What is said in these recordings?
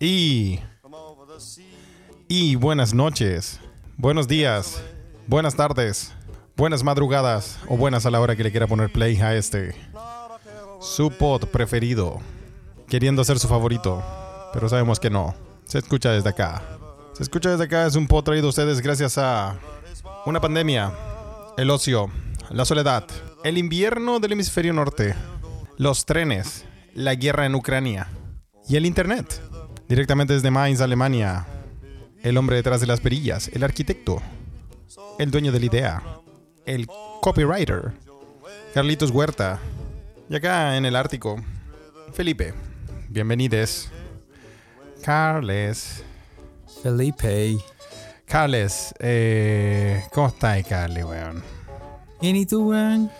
Y. Y buenas noches, buenos días, buenas tardes, buenas madrugadas o buenas a la hora que le quiera poner play a este. Su pod preferido. Queriendo ser su favorito, pero sabemos que no. Se escucha desde acá. Se escucha desde acá, es un pod traído a ustedes gracias a una pandemia, el ocio, la soledad, el invierno del hemisferio norte, los trenes, la guerra en Ucrania y el internet. Directamente desde Mainz, Alemania, el hombre detrás de las perillas, el arquitecto, el dueño de la idea, el copywriter, Carlitos Huerta. Y acá en el Ártico, Felipe. Bienvenides. Carles. Felipe. Carles, eh, ¿cómo estás, Carles, weón? ¿Bien y tú, weón?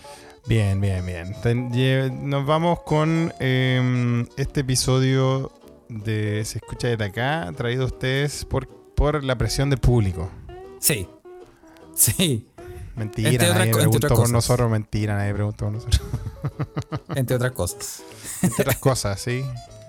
Bien, bien, bien. Nos vamos con em, este episodio de Se escucha desde acá, traído a ustedes por, por la presión del público. Sí. Sí. Mentira, Entre nadie entre preguntó por nosotros, mentira, nadie preguntó por nosotros. Entre otras cosas. Entre otras cosas, ¿sí?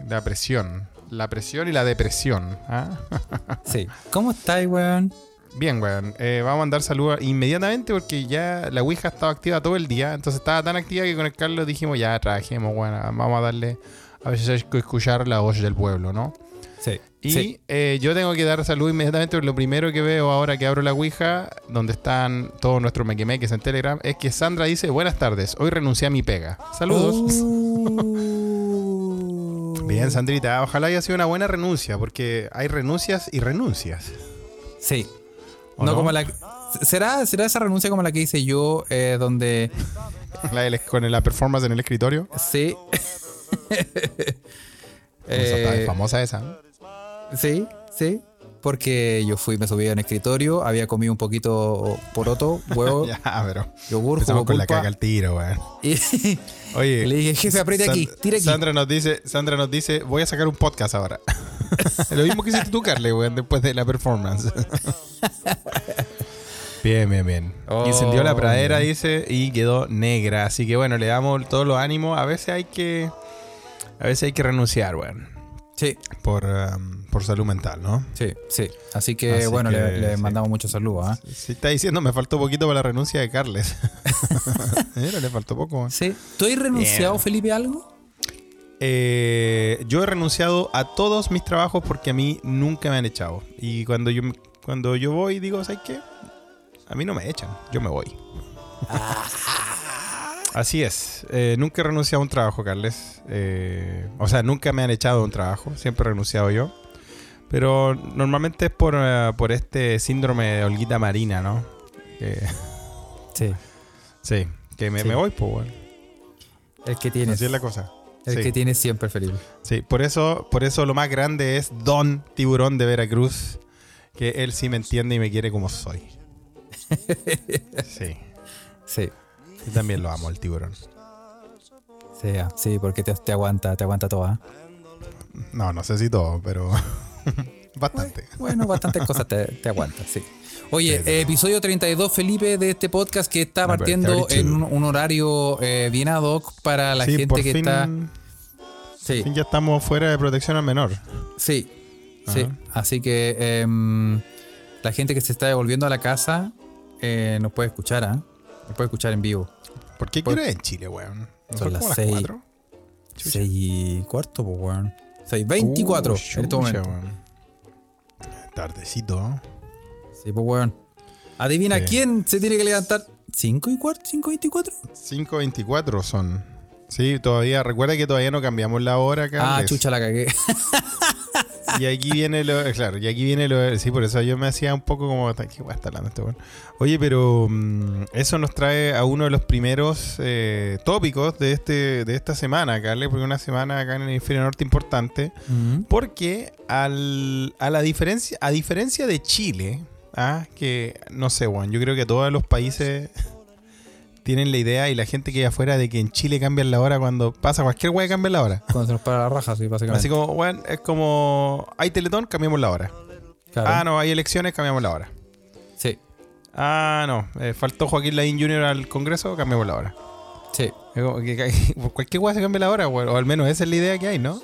La presión. La presión y la depresión. ¿ah? Sí. ¿Cómo estáis, weón? Bien, weón. Eh, vamos a mandar saludos inmediatamente porque ya la Ouija estaba activa todo el día. Entonces estaba tan activa que con el Carlos dijimos, ya trabajemos, bueno, vamos a darle a veces hay que escuchar la voz del pueblo, ¿no? Sí. Y sí. eh, yo tengo que dar salud inmediatamente porque lo primero que veo ahora que abro la Ouija, donde están todos nuestros mequemeques en Telegram, es que Sandra dice, buenas tardes, hoy renuncié a mi pega. Saludos. Oh. Bien, Sandrita, ojalá haya sido una buena renuncia, porque hay renuncias y renuncias. Sí. ¿O No, no? como la. ¿Será, ¿Será esa renuncia como la que hice yo, eh, donde. La del- con la performance en el escritorio. Sí. Eh, famosa esa. sí, sí. Porque yo fui, me subí a un escritorio, había comido un poquito poroto, huevo, Ya, pero yogur, jugo con la caga al tiro, weón. Oye, le dije, jefe, apriete aquí, tire aquí. Sandra nos dice, Sandra nos dice, voy a sacar un podcast ahora. Lo mismo que hiciste tú, Carle, weón, después de la performance. bien, bien, bien. Oh, Incendió la pradera, bien. dice, y quedó negra. Así que bueno, le damos todos los ánimos. A veces hay que. A veces hay que renunciar, weón. Sí, Por, um, por salud mental, ¿no? sí, sí. Así que Así bueno, que, le, le sí. mandamos muchos saludos. ¿ah? Si está diciendo, me faltó poquito para la renuncia de Carles. Mira, le faltó poco. weón. Sí. ¿Tú has renunciado, Bien. Felipe, a algo? Eh, yo he renunciado a todos mis trabajos porque a mí nunca me han echado. Y cuando yo, cuando yo voy, digo, ¿sabes qué? A mí no me echan, yo me voy. Así es. Eh, nunca he renunciado a un trabajo, Carles. Eh, o sea, nunca me han echado de un trabajo, siempre he renunciado yo. Pero normalmente es por, eh, por este síndrome de holguita marina, ¿no? Que- Sí. sí, que me, Sí. me voy, pues, bueno. El que tienes. Así es la cosa. El Sí. que tienes siempre, Felipe. Sí, por eso, por eso lo más grande es Don Tiburón de Veracruz, que él sí me entiende y me quiere como soy. Sí, Sí. Yo también lo amo, el tiburón. Sí, ah, sí, porque te, te aguanta, te aguanta toda. No, no sé si todo, pero bastante. Bueno, bastantes cosas te, te aguanta, sí. Oye, sí. episodio 32, Felipe, de este podcast que está partiendo 32. en un, un horario eh, bien ad hoc para la sí, gente que fin, está. Sí, fin ya estamos fuera de protección al menor. sí, sí. Así que em, la gente que se está devolviendo a la casa eh, nos puede escuchar, ¿ah? Nos puede escuchar en vivo. ¿Por qué quiero en Chile, weón? ¿No Son las las seis. cuatro? Chucha. 6 y cuarto, pues, weón. 6, 24 Uh, en este momento. weón. Tardecito, ¿no? Sí, pues, weón. Adivina Sí. quién se tiene que levantar. ¿5 y cuarto? ¿5 y 24? 5.24 son. Sí, todavía, recuerda que todavía no cambiamos la hora, Ah, Carles. chucha, la cagué. Y aquí viene lo, claro, y aquí viene lo, sí, por eso yo me hacía un poco como, qué guay está hablando este weón? Oye, pero mm, eso nos trae a uno de los primeros eh, tópicos de este, de esta semana, Carles, porque una semana acá en el hemisferio norte importante, porque al, a la diferencia, a diferencia de Chile, ah, que no sé, Juan, yo creo que todos los países tienen la idea y la gente que hay afuera de que en Chile cambian la hora cuando pasa cualquier weá cambia la hora. Cuando se nos para la raja, sí, básicamente. Así como, bueno, es como, hay teletón, cambiamos la hora. Claro. Ah, no, hay elecciones, cambiamos la hora. Sí. Ah, no. eh, faltó Joaquín Lavín Jr. al Congreso, cambiamos la hora. Sí, que- cualquier weá se cambia la hora. O al menos esa es la idea que hay, ¿no?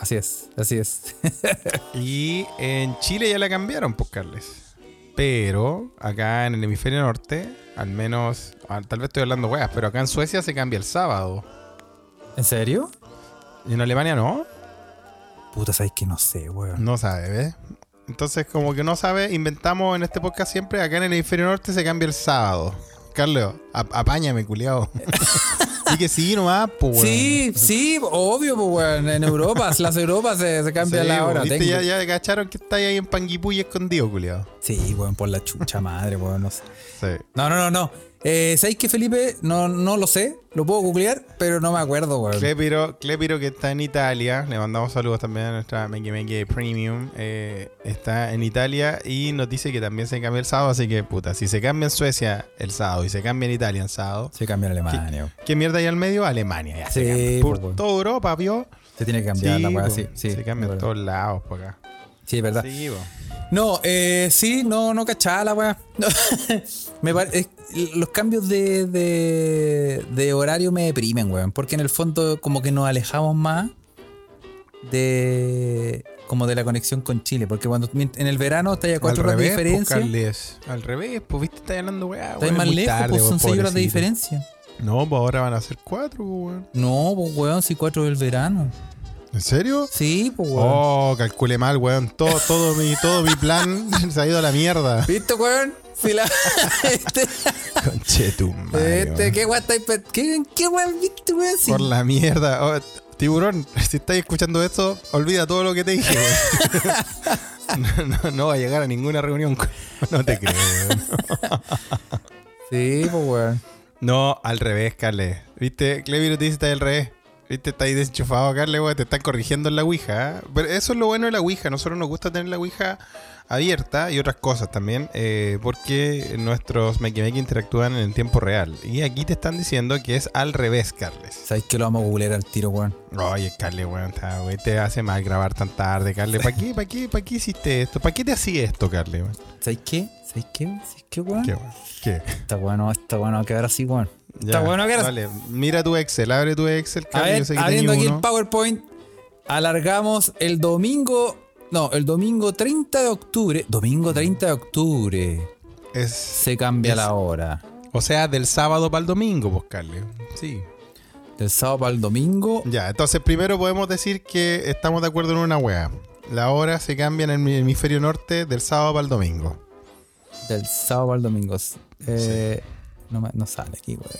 así es, así es. Y en Chile ya la cambiaron, pues, Carles. Pero acá en el hemisferio norte, al menos, ah, tal vez estoy hablando weas, pero acá en Suecia se cambia el sábado. ¿En serio? Y en Alemania no. Puta, sabes que no sé, weón. No sabe, ¿ves? Entonces, como que no sabe, inventamos en este podcast siempre, acá en el hemisferio norte se cambia el sábado. Carlos, ap- apáñame, culiao. y que sí, nomás, pues. Sí, sí, obvio, pues, weón. En Europa, las Europas se, se cambia Sí, la hora. ¿viste? Tengo- Ya, ya cacharon que estáis ahí en Panguipulli escondido, culiao. Sí, weón, por la chucha madre, weón. No sé. Sí. No, no, no, no. Eh, ¿Sabéis que Felipe? No, no lo sé. Lo puedo googlear, pero no me acuerdo, weón. Clepiro, Clepiro que está en Italia, le mandamos saludos también a nuestra Mengue Mengue Premium, eh, está en Italia y nos dice que también se cambia el sábado, así que puta, si se cambia en Suecia el sábado y se cambia en Italia el sábado, Se cambia en Alemania. ¿qué mierda hay al medio? Alemania, ya se Sí, cambia. pues, Por toda Europa, ¿vio? Se tiene que cambiar la weá, sí, sí. se cambia en todos lados por acá. Sí, es verdad. Sí, po. No, eh, sí, no, no cachaba la weá. Me los cambios de, de, de horario me deprimen, weón. Porque en el fondo como que nos alejamos más de como de la conexión con Chile. Porque cuando en el verano está a cuatro al horas de revés, pues, diferencia. Carles. Al revés, pues viste, está hablando weá. Está weón, más lejos, tarde, pues son seis horas de diferencia. No, pues ahora van a ser cuatro, pues, weón. No, pues weón, si cuatro del verano. ¿En serio? Sí, pues weón. Oh, calculé mal, weón. Todo, todo, mi, todo mi plan se ha ido a la mierda. ¿Viste, weón? Si la, este, Conche tu madre, este, weón. ¿qué weón estáis pe- ¿Qué, qué weón viste, weón? Si- Por la mierda. Oh, tiburón, si estáis escuchando esto, olvida todo lo que te dije, no, no, no va a llegar a ninguna reunión. No te creo, weón. Sí, pues weón. No, al revés, Carle. ¿Viste? Cleviro te dice está al revés. ¿Viste? Está ahí desenchufado, weón. Te están corrigiendo en la Ouija. ¿eh? Pero eso es lo bueno de la Ouija. Nosotros nos gusta tener la Ouija abierta y otras cosas también. eh, porque nuestros Make interactúan en el tiempo real. Y aquí te están diciendo que es al revés, Carles. ¿Sabéis que lo vamos a googlear al tiro, weón? Oye, Carle, weón, te hace mal grabar tan tarde, Carle. ¿Para qué, para qué, para qué hiciste esto? ¿Para qué te hacía esto, Carle? weón? ¿Sabéis qué? ¿Sabéis qué? ¿Sabéis qué, weón? ¿Qué, weón? ¿Qué? Está bueno, está bueno va a quedar así, weón. Ya, Está bueno que Dale, mira tu Excel, abre tu Excel, A ver, abriendo aquí uno. el PowerPoint, alargamos el domingo. No, el domingo 30 de octubre. Domingo 30 de octubre. Es, Se cambia Es- la hora. o sea, del sábado para el domingo, pues. Sí. Del sábado para el domingo. Ya, entonces primero podemos decir que estamos de acuerdo en una wea. La hora se cambia en el hemisferio norte del sábado para el domingo. Del sábado para el domingo. Eh, no, no sale aquí, weón.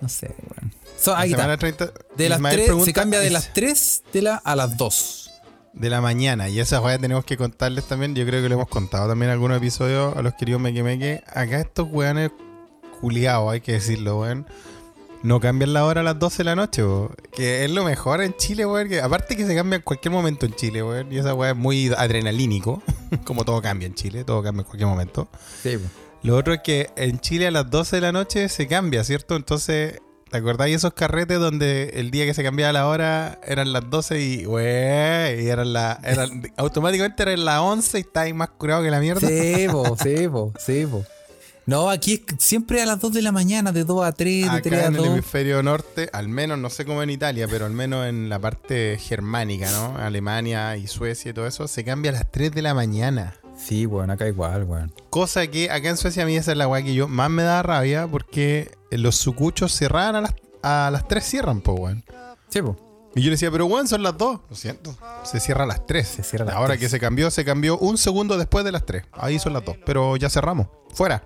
No sé, weón. So, La ahí está. semana 30, De las tres, se cambia de ¿es las 3 de la, a las 2. de la mañana. Y esa wea tenemos que contarles también. Yo creo que lo hemos contado también en algunos episodios a los queridos Meque Meque. Acá estos weones culiados, hay que decirlo, weón. No cambian la hora a las 12 de la noche, weón. Que es lo mejor en Chile, weón. Que aparte que se cambia en cualquier momento en Chile, weón. Y esa weá es muy adrenalínico. Como todo cambia en Chile, todo cambia en cualquier momento. Sí, Lo otro es que en Chile a las 12 de la noche se cambia, ¿cierto? Entonces, ¿te acordáis esos carretes donde el día que se cambiaba la hora eran las 12 y, güey, y eran la, eran, automáticamente eran las 11 y estáis más curado que la mierda? Sí, po, sí, po, sí, po. No, aquí es siempre a las 2 de la mañana, de 2 a 3, de 3 Acá a en el 2. hemisferio norte, al menos, no sé cómo en Italia, pero al menos en la parte germánica, ¿no? Alemania y Suecia y todo eso, se cambia a las 3 de la mañana. Sí, weón, acá igual, weón. Cosa que acá en Suecia a mí esa es la weá que yo más me da rabia porque los sucuchos cerraban a las, a las 3 cierran, po, weón. Sí, po. Y yo le decía, pero weón, son las 2. Lo siento. Se cierra a las 3. Se cierra a las Ahora 3. que se cambió, se cambió un segundo después de las 3. Ahí son las 2. Pero ya cerramos. Fuera.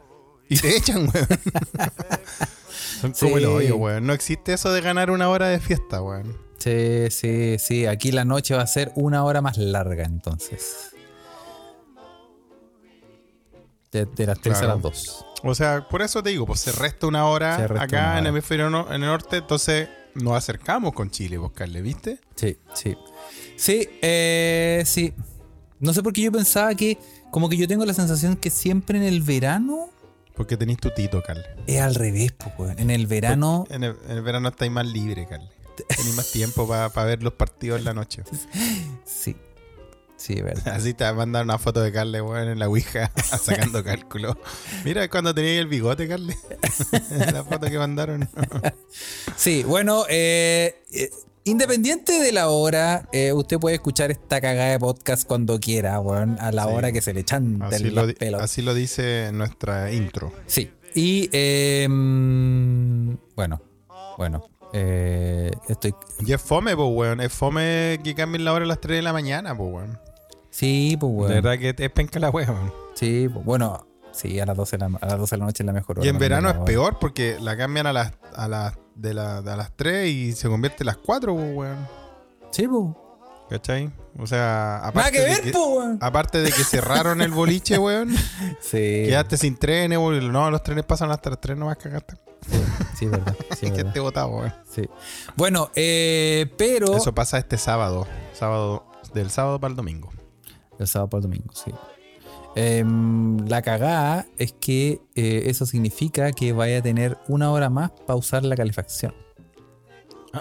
Y te echan, weón. son como Sí. el hoyo, weón. No existe eso de ganar una hora de fiesta, weón. Sí, sí, sí. Aquí la noche va a ser una hora más larga, entonces. De, de las 3 Claro. a las 2. O sea, por eso te digo, pues se resta una hora resta acá una en el hemisferio no- en el norte, entonces nos acercamos con Chile, buscarle, ¿viste? Sí, sí. Sí, eh, sí. No sé por qué yo pensaba que, como que yo tengo la sensación que siempre en el verano Porque tenéis tu tito, Carle. es al revés, pues. En el verano, En el, en el verano estáis más libre, Carle. Tenéis más tiempo para ver los partidos en la noche. sí. Sí, verdad. Así te mandan una foto de Carle, weón, en la Ouija, sacando cálculo. Mira cuando tenía el bigote, Carle. la foto que mandaron. Sí, bueno, eh, eh, independiente de la hora, eh, usted puede escuchar esta cagada de podcast cuando quiera, weón, a la Sí. hora que se le echan Así los pelos. así lo dice nuestra intro. Sí. Y eh, mm, bueno, bueno. eh, estoy. Y es fome, pues, weón. Es fome que cambien la hora a las 3 de la mañana, pues, weón. Sí, pues De bueno. verdad que es penca la weón. Sí, pues, bueno. Sí, a las 12 de la, a las 12 de la noche es la mejor hora. Y en no verano es peor porque la cambian a las, a las, de, la, de a las 3 y se convierte en las 4, pues, weón. Sí, pues. ¿Cachai? O sea, aparte, que de ver, que, pues, weón. aparte de que cerraron el boliche, weón. Sí. Quedaste sin trenes, weón. No, los trenes pasan hasta las 3 nomás cagaste. Sí, es verdad. Sí, es que te botado, weón. Sí. Bueno, eh, pero. Eso pasa este sábado. Sábado, del sábado para el domingo. El sábado por el domingo, sí. Em, la cagada es que eh, eso significa que vaya a tener una hora más para usar la calefacción.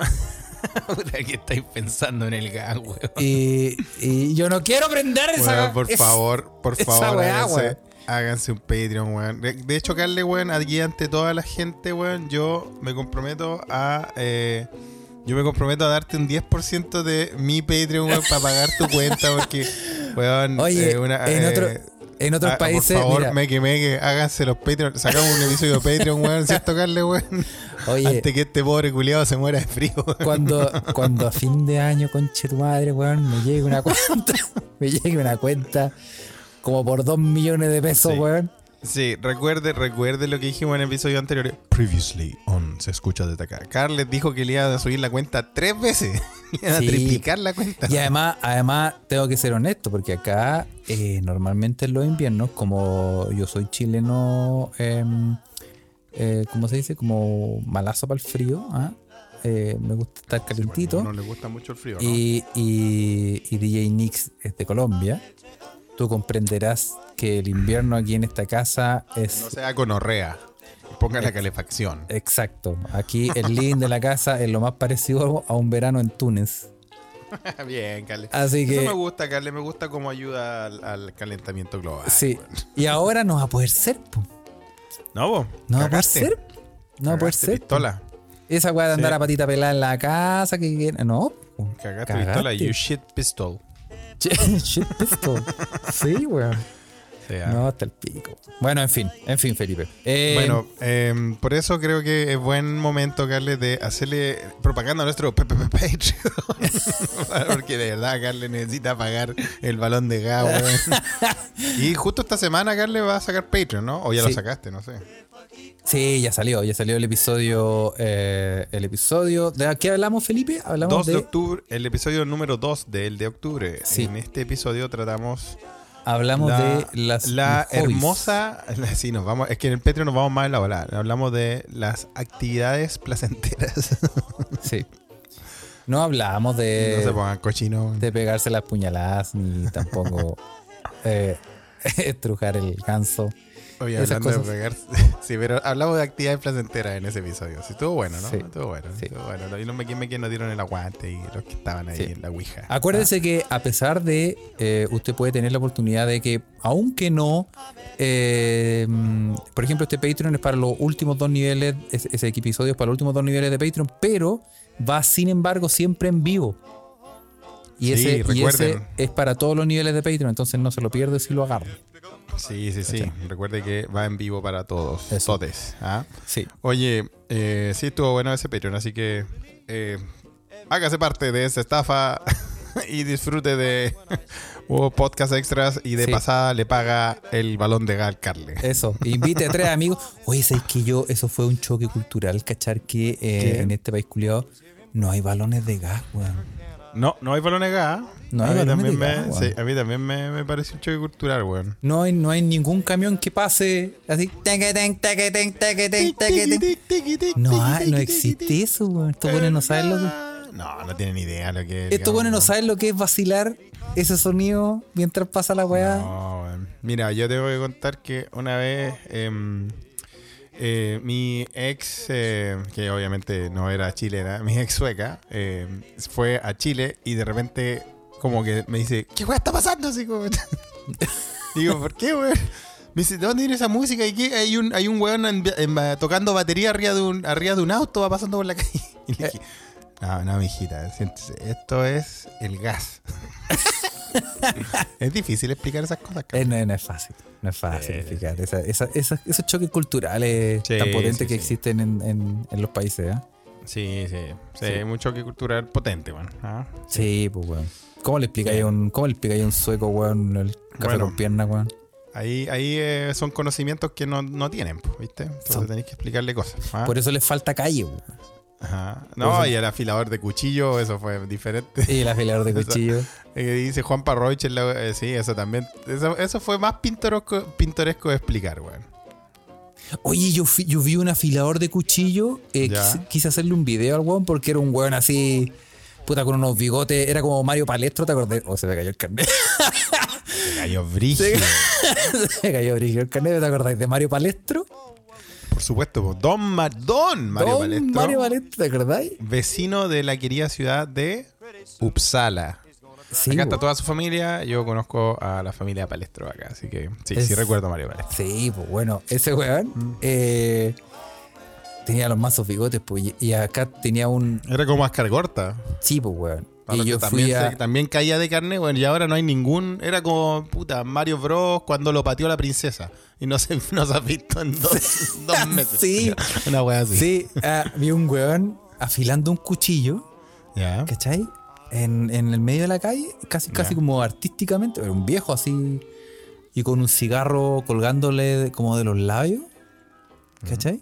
Que estáis pensando en el gas, weón. Y, y yo no quiero prender esa. Weón, por favor, por favor, weá, háganse, un Patreon, weón. De, de hecho, Carle, weón, aquí ante toda la gente, weón, yo me comprometo a. eh, yo me comprometo a darte un 10% de mi Patreon, weón, para pagar tu cuenta, porque, weón, Oye, eh, una, en, eh, otro, en otros ah, países. Por favor, mira, meque, meque, háganse los Patreon. Sacamos un episodio de Patreon, weón, ¿cierto, Carle, weón? oye, Antes que este pobre culiado se muera de frío, weón. cuando, cuando a fin de año, conche tu madre, weón, me llegue una cuenta. me llegue una cuenta como por dos millones de pesos, Sí. weón. Sí, recuerde, recuerde lo que dijimos en el episodio anterior. Previously on Se escucha desde acá. Carles dijo que le iba a subir la cuenta tres veces. Le iba a Sí. triplicar la cuenta. Y además, además tengo que ser honesto, porque acá eh, normalmente en los inviernos, como yo soy chileno, em, eh, ¿cómo se dice? Como malazo para el frío, ¿ah? Eh, me gusta estar calentito. No le gusta mucho el frío, ¿no? y, y, y DJ Nix es de Colombia. Tú comprenderás que el invierno aquí en esta casa es No sea gonorrea. Ponga la calefacción. exacto. Aquí el living de la casa es lo más parecido a un verano en Túnez. Bien, Carles. Así Eso que me gusta, Carles. Me gusta cómo ayuda al, al calentamiento global. sí. Y ahora no va a poder ser, po. No, vos. No va a poder ser. No va a poder ser. po. pistola. Esa weá de andar Sí. a patita pelada en la casa, que que- no. po. Cagaste, Cagaste. pistola. You shit pistol. Shit. Sí, weón. Ah. No, hasta el pico. Bueno, en fin, en fin, Felipe. Eh, Bueno, em, por eso creo que es buen momento, Carles, de hacerle propaganda a nuestro Patreon. Porque de verdad, Carles necesita pagar el balón de gas. Y justo esta semana, Carles va a sacar Patreon, ¿no? O ya lo sacaste, no sé. Sí, ya salió, ya salió el episodio. eh, el episodio. ¿De qué hablamos, Felipe? Hablamos 2 de, de. octubre, el episodio número 2 del de octubre. Sí. En este episodio tratamos Hablamos la, de las. la hermosa. Sí, nos vamos. Es que en el Patreon nos vamos más a la ola. Hablamos de las actividades placenteras. Sí. No hablamos de. no se pongan cochinos. de pegarse las puñaladas, ni tampoco. eh, estrujar el ganso. Oye, hablando de pegar. Sí, pero hablamos de actividades placenteras en ese episodio. Sí, estuvo bueno, ¿no? Sí. Estuvo bueno. Sí. Estuvo bueno. Y los me me nos dieron el aguante y los que estaban ahí Sí. en la Ouija. Acuérdese que a pesar de eh, usted puede tener la oportunidad de que, aunque no, eh, mm, por ejemplo, este Patreon es para los últimos dos niveles, ese, ese episodio es para los últimos dos niveles de Patreon, pero va sin embargo siempre en vivo. Y, Sí, ese, y ese es para todos los niveles de Patreon, entonces no se lo pierde si lo agarra. Sí, sí, sí. Recuerde que va en vivo para todos. Eso. ¿ah? Sí. Oye, eh, sí estuvo bueno ese Patreon, así que eh, hágase parte de esta estafa y disfrute de hubo podcast extras y de Sí. pasada le paga el balón de gal Carle. Eso, invite a tres amigos. Oye, ¿sabes que yo? Eso fue un choque cultural, cachar que eh, en este país culiado no hay balones de gas, weón. No, no hay gas. No hay a mí también, me, sí, a mí también me, me pareció un choque cultural, weón. No hay, no hay ningún camión que pase así. No, hay- no existe eso, weón. Estos buenos no saben lo que. No, no tienen idea lo que es. Estos buenos no saben lo que es vacilar ese sonido mientras pasa la weá. No, weón. Mira, yo tengo que contar que una vez em, eh, mi ex, eh, que obviamente no era chilena, mi ex sueca, em, fue a Chile y de repente como que me dice, ¿qué weá está pasando? Digo, ¿por qué, weón? Me dice, ¿de dónde viene esa música? Hay un, hay un weón tocando batería arriba de, un, arriba de un auto, va pasando por la calle. Y le dije, no, no, mijita, esto es el gas. es difícil explicar esas cosas. Eh, no, no es fácil. No es fácil explicar. Esa- esa- esa- esos choques culturales Sí, tan potentes sí, que sí. existen en, en- en los países, ¿eh? Sí, sí, sí, Sí. un choque cultural potente, weón. Ah, Sí, pues, weón. ¿Cómo le explicáis Sí. a un, cómo le explicáis a un sueco, weón, el café Bueno. con piernas, weón? Ahí, ahí eh, son conocimientos que no, no tienen, pues, ¿viste? Entonces Son- tenéis que explicarle cosas. ¿ah? Por eso les falta calle, weón. Ajá. No, y el afilador de cuchillo, eso fue diferente. Y el afilador de cuchillo. Eh, dice Juan Parroich, eh, sí, eso también. Eso, eso fue más pintoresco, pintoresco de explicar, weón. Oye, yo, yo vi un afilador de cuchillo. eh, quise, quise hacerle un video al weón porque era un weón así. Puta, con unos bigotes. Era como Mario Palestro, ¿te acordás? Oh, se me cayó el carnet. Se cayó brígido. se me cayó brillo el carnet, ¿te acordáis de Mario Palestro? Por supuesto, pues, Don, Ma- Don Mario Don Palestro, Mario Palestro, ¿te acordáis? vecino de la querida ciudad de Uppsala. Sí, acá está toda su familia. Yo conozco a la familia Palestro acá, así que sí, sí recuerdo a Mario Palestro. Sí, pues bueno, ese weón Mm. eh, tenía los mazos bigotes, pues, y- acá tenía un. Era como Ascargorta. Sí, pues weón. Para Y yo también, fui a. se- también caía de carne, bueno, y ahora no hay ningún. Era como, puta, Mario Bros. cuando lo pateó la princesa. Y no se, no se ha visto en dos, dos meses. Sí. Una wea así. Sí, ah, vi un weón afilando un cuchillo, Ya. ¿cachai? En, en el medio de la calle, casi, casi como artísticamente, era un viejo así, y con un cigarro colgándole de- como de los labios, ¿cachai?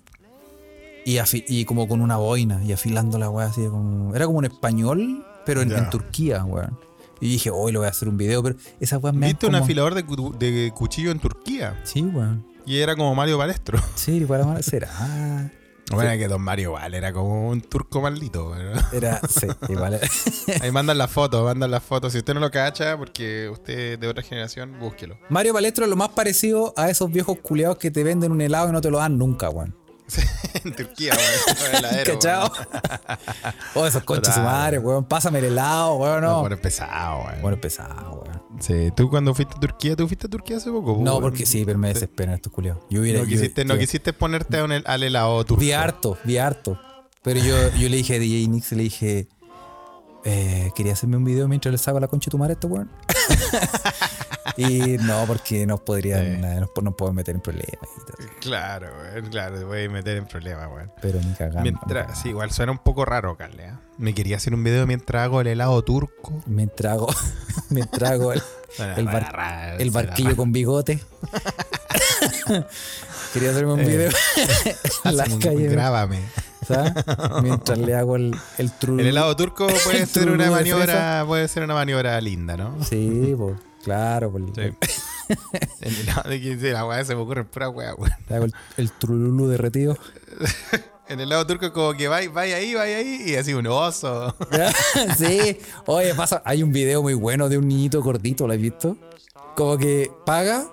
Y, afi- y como con una boina, y afilando la weá así, como, era como un español, pero en, Turquía, weón. Y dije, hoy lo voy a hacer un video, pero esa weá me ¿Viste un afilador de, cu- de cuchillo en Turquía? Sí, weón. Y era como Mario Palestro. Sí, para mal será. Bueno, que Don Mario vale, era como un turco maldito. ¿verdad? Era, sí, igual. Ahí mandan las fotos, mandan las fotos. Si usted no lo cacha, porque usted es de otra generación, búsquelo. Mario Palestro es lo más parecido a esos viejos culiados que te venden un helado y no te lo dan nunca, weón. en Turquía, weón. ¿Cachao? oh, esos conches su madre, weón. Pásame el helado, weón. No, No. bueno, pesado, weón. Bueno, pesado, weón. Sí, tú cuando fuiste a Turquía, ¿tú fuiste a Turquía hace poco? No, porque sí, pero me desesperan estos culiados. Yo hubiera. No yo- quisiste, no yo- quisiste ponerte un al helado turco. Vi harto, vi harto. Pero yo, yo le dije a DJ Nix, le dije. Eh, quería hacerme un video mientras le saco la concha de tu madre a este weón. y no, porque nos podrían, Sí. nos, nos pueden meter en problemas y todo. Claro, claro, te voy a meter en problemas, weón. Pero ni cagando. Mientras, sí, igual suena un poco raro, Carle. ¿eh? Me quería hacer un video mientras hago el helado turco. Me trago, me trago el, El bar- raro, el suena barquillo con bigote. Quería hacerme un Eh, video en la Hazme un- calle, Grábame. ¿sabes? Mientras le hago el, el trululú. El helado turco puede ser una maniobra, puede ser una maniobra linda, ¿no? Sí, pues, claro. Pues, Sí. el de la weá se me ocurre pura weá. Le el, el trululú derretido. En el helado turco como que va, va ahí, va ahí y así un oso. sí. Oye, pasa, hay un video muy bueno de un niñito gordito, ¿lo has visto? Como que paga,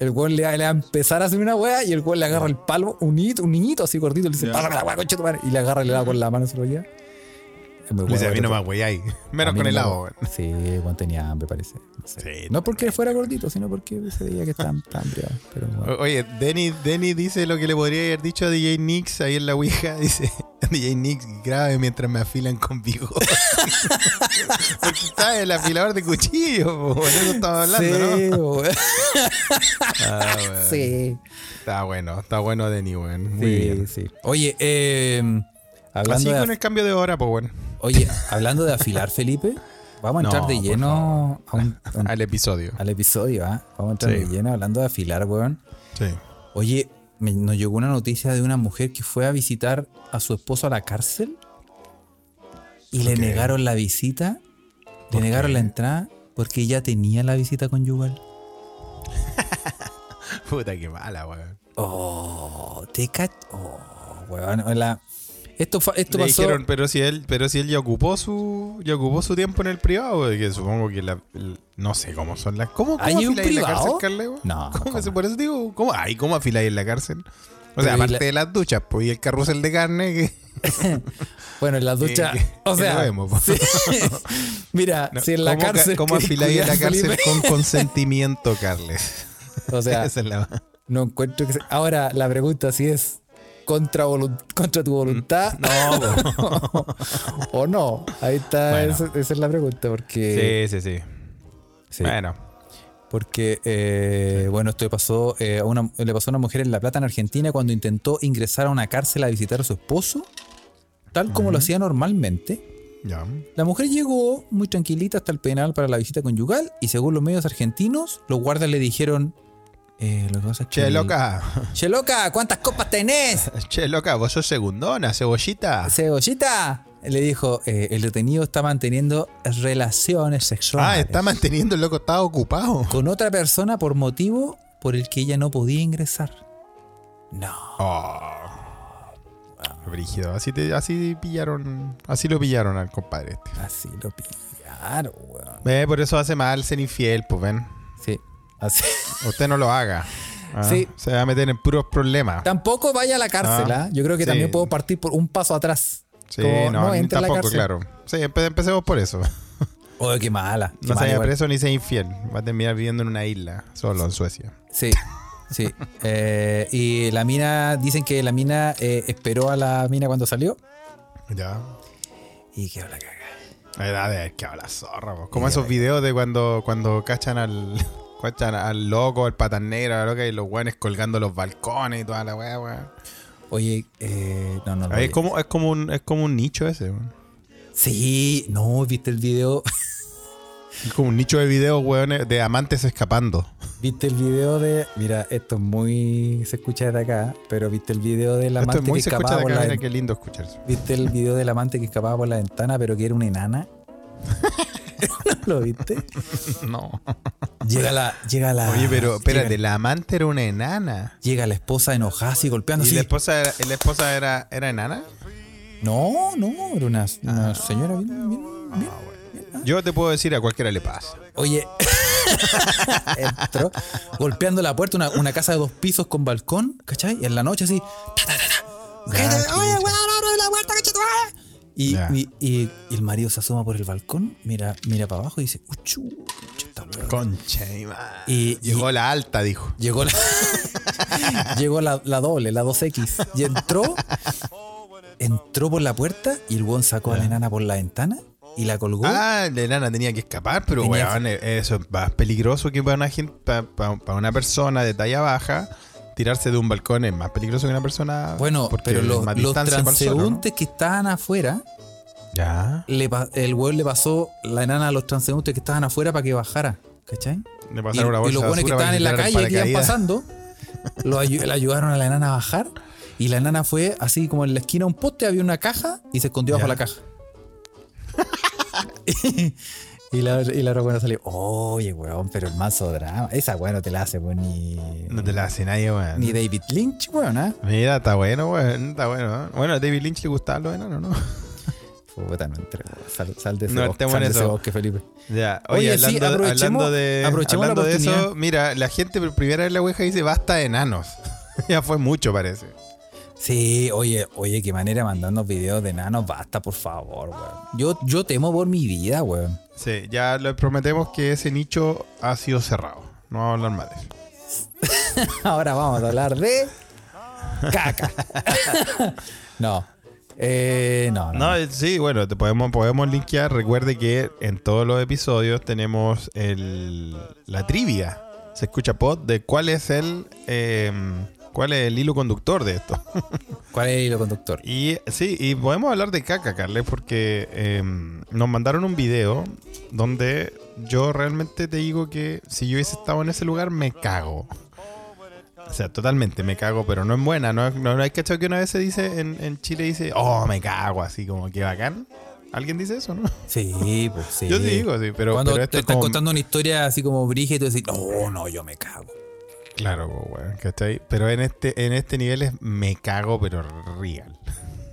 el weón le, va- le va a empezar a hacer una wea y el weón le agarra el palo, un niñito, un niñito así gordito, le dice, Ya. pásame la wea, concha tu madre", y le agarra el helado con la mano y se lo lleva. Es muy Le bueno, no me wey ahí. Menos con no helado, weón. Sí, Juan tenía hambre, parece. No, sé. Sí, No porque fuera gordito, sino porque se veía que estaba estaba hambriado. Pero bueno. O- Oye, Denny, Denny dice lo que le podría haber dicho a DJ Nix ahí en la Ouija. Dice, DJ Nix, grabe mientras me afilan con bigote. Porque está el afilador de cuchillo, po, bueno, eso estamos hablando, sí, ¿no? Ah, sí. Está bueno, está bueno Denny, weón. Muy sí, bien. sí. Oye, eh, Así hablando, de, con el cambio de hora, pues bueno, oye, hablando de afilar, Felipe, vamos a No, entrar de lleno a un- a un- al episodio. al episodio, ¿ah? Vamos a entrar Sí. de lleno hablando de afilar, weón. Sí. Oye, me- nos llegó una noticia de una mujer que fue a visitar a su esposo a la cárcel y le negaron la visita, le ¿Por negaron qué? la entrada porque ella tenía la visita conyugal. Puta, qué mala, weón. Oh, te cach... Oh, weón. la- Esto, esto Le pasó... dijeron, pero si él, pero si él ya ocupó su, ya ocupó su tiempo en el privado, que supongo que la, el- no sé cómo son las, ¿cómo, cómo ¿Hay un afiláis en la privado? cárcel, Carleo? No, ¿Cómo ¿cómo? se- por eso digo, ¿cómo, ay, cómo afiláis en la cárcel? O sea, aparte la- de las duchas, pues, y el carrusel de carne que, Bueno, en la ducha. que- o sea, vemos, sí. mira, No, si en la ¿cómo ca- cárcel. ¿Cómo afiláis en la cárcel con consentimiento, Carles? O sea, Esa es la- no encuentro que. Ahora, la pregunta si es contra, contra tu voluntad No, po. o no. Ahí está, Bueno. esa, esa es la pregunta. Porque. Sí, sí, sí. sí. Bueno. Porque, eh, bueno, esto le pasó, eh, a una, le pasó a una mujer en La Plata, en Argentina, cuando intentó ingresar a una cárcel a visitar a su esposo, tal como lo hacía normalmente. La mujer llegó muy tranquilita hasta el penal para la visita conyugal y según los medios argentinos, los guardias le dijeron... Eh, lo que pasa es que Che, loca. Che, loca, ¿cuántas copas tenés? Che, loca, vos sos segundona, cebollita. Cebollita. Le dijo, eh, el detenido está manteniendo relaciones sexuales Ah, está manteniendo el loco, está ocupado. con otra persona por motivo por el que ella no podía ingresar. No. Oh. Brígido. Así, te, así pillaron. Así lo pillaron al compadre este. Así lo pillaron, weón. Ve, por eso hace mal ser infiel, pues ven. Sí, así. Usted no lo haga. Ah, Sí. Se va a meter en puros problemas. Tampoco vaya a la cárcel, Ah, ¿ah? Yo creo que sí. también puedo partir por un paso atrás. Sí, Como, no, entra a la tampoco, cárcel. claro. Sí, empe- empecemos por eso. Oh, qué mala. qué No se vaya preso ni sea infiel. Va a terminar viviendo en una isla, solo en Suecia. Sí, sí. Eh, y la mina, dicen que la mina eh, esperó a la mina cuando salió Ya. y quedó la caga. A ver, que habla zorra. Como esos videos de cuando, cuando cachan al. Al loco, al patan negro, la loca, y los guanes colgando los balcones y toda la weá, weá. Oye, eh, no, no, no. Es como, es como un, es como un nicho ese, weón. Sí, no, viste el video. Es como un nicho de videos, weón, de amantes escapando. Viste el video de. Mira, esto es muy. Se escucha desde acá, pero viste el video del Esto amante es muy que se escucha escapaba de por acá, la mira qué lindo escuchar eso. ¿Viste el video del amante que escapaba por la ventana, pero que era una enana? ¿No lo viste? No. Llega la. Llega la. Oye, pero espérate, Llega, la amante era una enana. llega la esposa enojada así golpeando ¿Y así. la esposa era, y la esposa era, era enana? No, no, era una, una señora bien, bien, bien. Yo te puedo decir, a cualquiera le pasa. Oye, entró golpeando la puerta, una, una casa de dos pisos con balcón, ¿cachai? Y en la noche así. ta, ta, ta, ta. Oye, weón, abre la puerta, y, y, el marido se asoma por el balcón, mira, mira para abajo y dice, uchu, uchu, esta weá". Concha y Llegó la alta, dijo. Llegó la, llegó la, la doble, la 2X. Y entró, entró por la puerta y el weón sacó a la enana por la ventana y la colgó. Ah, la enana tenía que escapar, pero weón, eso es más peligroso que para una, gente, para, para- para una persona de talla baja. Tirarse de un balcón es más peligroso que una persona. bueno, pero los, los transeúntes que estaban afuera, Ya. le el weón le pasó la enana a los transeúntes que estaban afuera para que bajara. ¿Cachai? Le Y, pasaron una y bolsa los de buenos que estaban en la calle que iban pasando, lo ayu- le ayudaron a la enana a bajar. Y la enana fue así como en la esquina de un poste, había una caja y se escondió bajo la caja. y la, y la otra buena salió, oye, weón, pero el mazo drama. Esa weón no te la hace, weón, ni, No te la hace nadie, weón. ni David Lynch, weón, ¿ah? Mira, está bueno, weón. Está bueno. ¿eh? Bueno, a David Lynch le gustaban los enanos, ¿no? Puta, no entré, weón. Sal, sal de ese, No, bosque, sal de ese bosque, Felipe. Ya, oye, Oye, sí, hablando, hablando de, hablando de eso, mira, la gente por primera vez la Ouija dice basta de enanos. ya fue mucho, parece. Sí, oye, oye, qué manera mandarnos videos de enanos, basta, por favor, weón. Yo, yo temo por mi vida, weón. Sí, ya le prometemos que ese nicho ha sido cerrado. No vamos a hablar más de eso. Ahora vamos a hablar de caca. no. Eh, no, no. No, sí, bueno, te podemos, podemos linkear. Recuerde que en todos los episodios tenemos el, la trivia. Se escucha pod de cuál es el eh, cuál es el hilo conductor de esto. ¿Cuál es el hilo conductor? Y sí, y podemos hablar de caca, Carles, porque eh, nos mandaron un video donde yo realmente te digo que si yo hubiese estado en ese lugar, me cago. O sea, totalmente me cago, pero no en buena. No, no, no hay cachado que una vez se dice en, en Chile, dice, oh, me cago, así como que bacán. ¿Alguien dice eso, no? Sí, pues sí. Yo sí digo, sí, pero, Cuando pero te es están como- contando una historia así como brige y tú decís, no, no, yo me cago. Claro, weón, ¿cachai? Pero en este, en este nivel es me cago, pero real.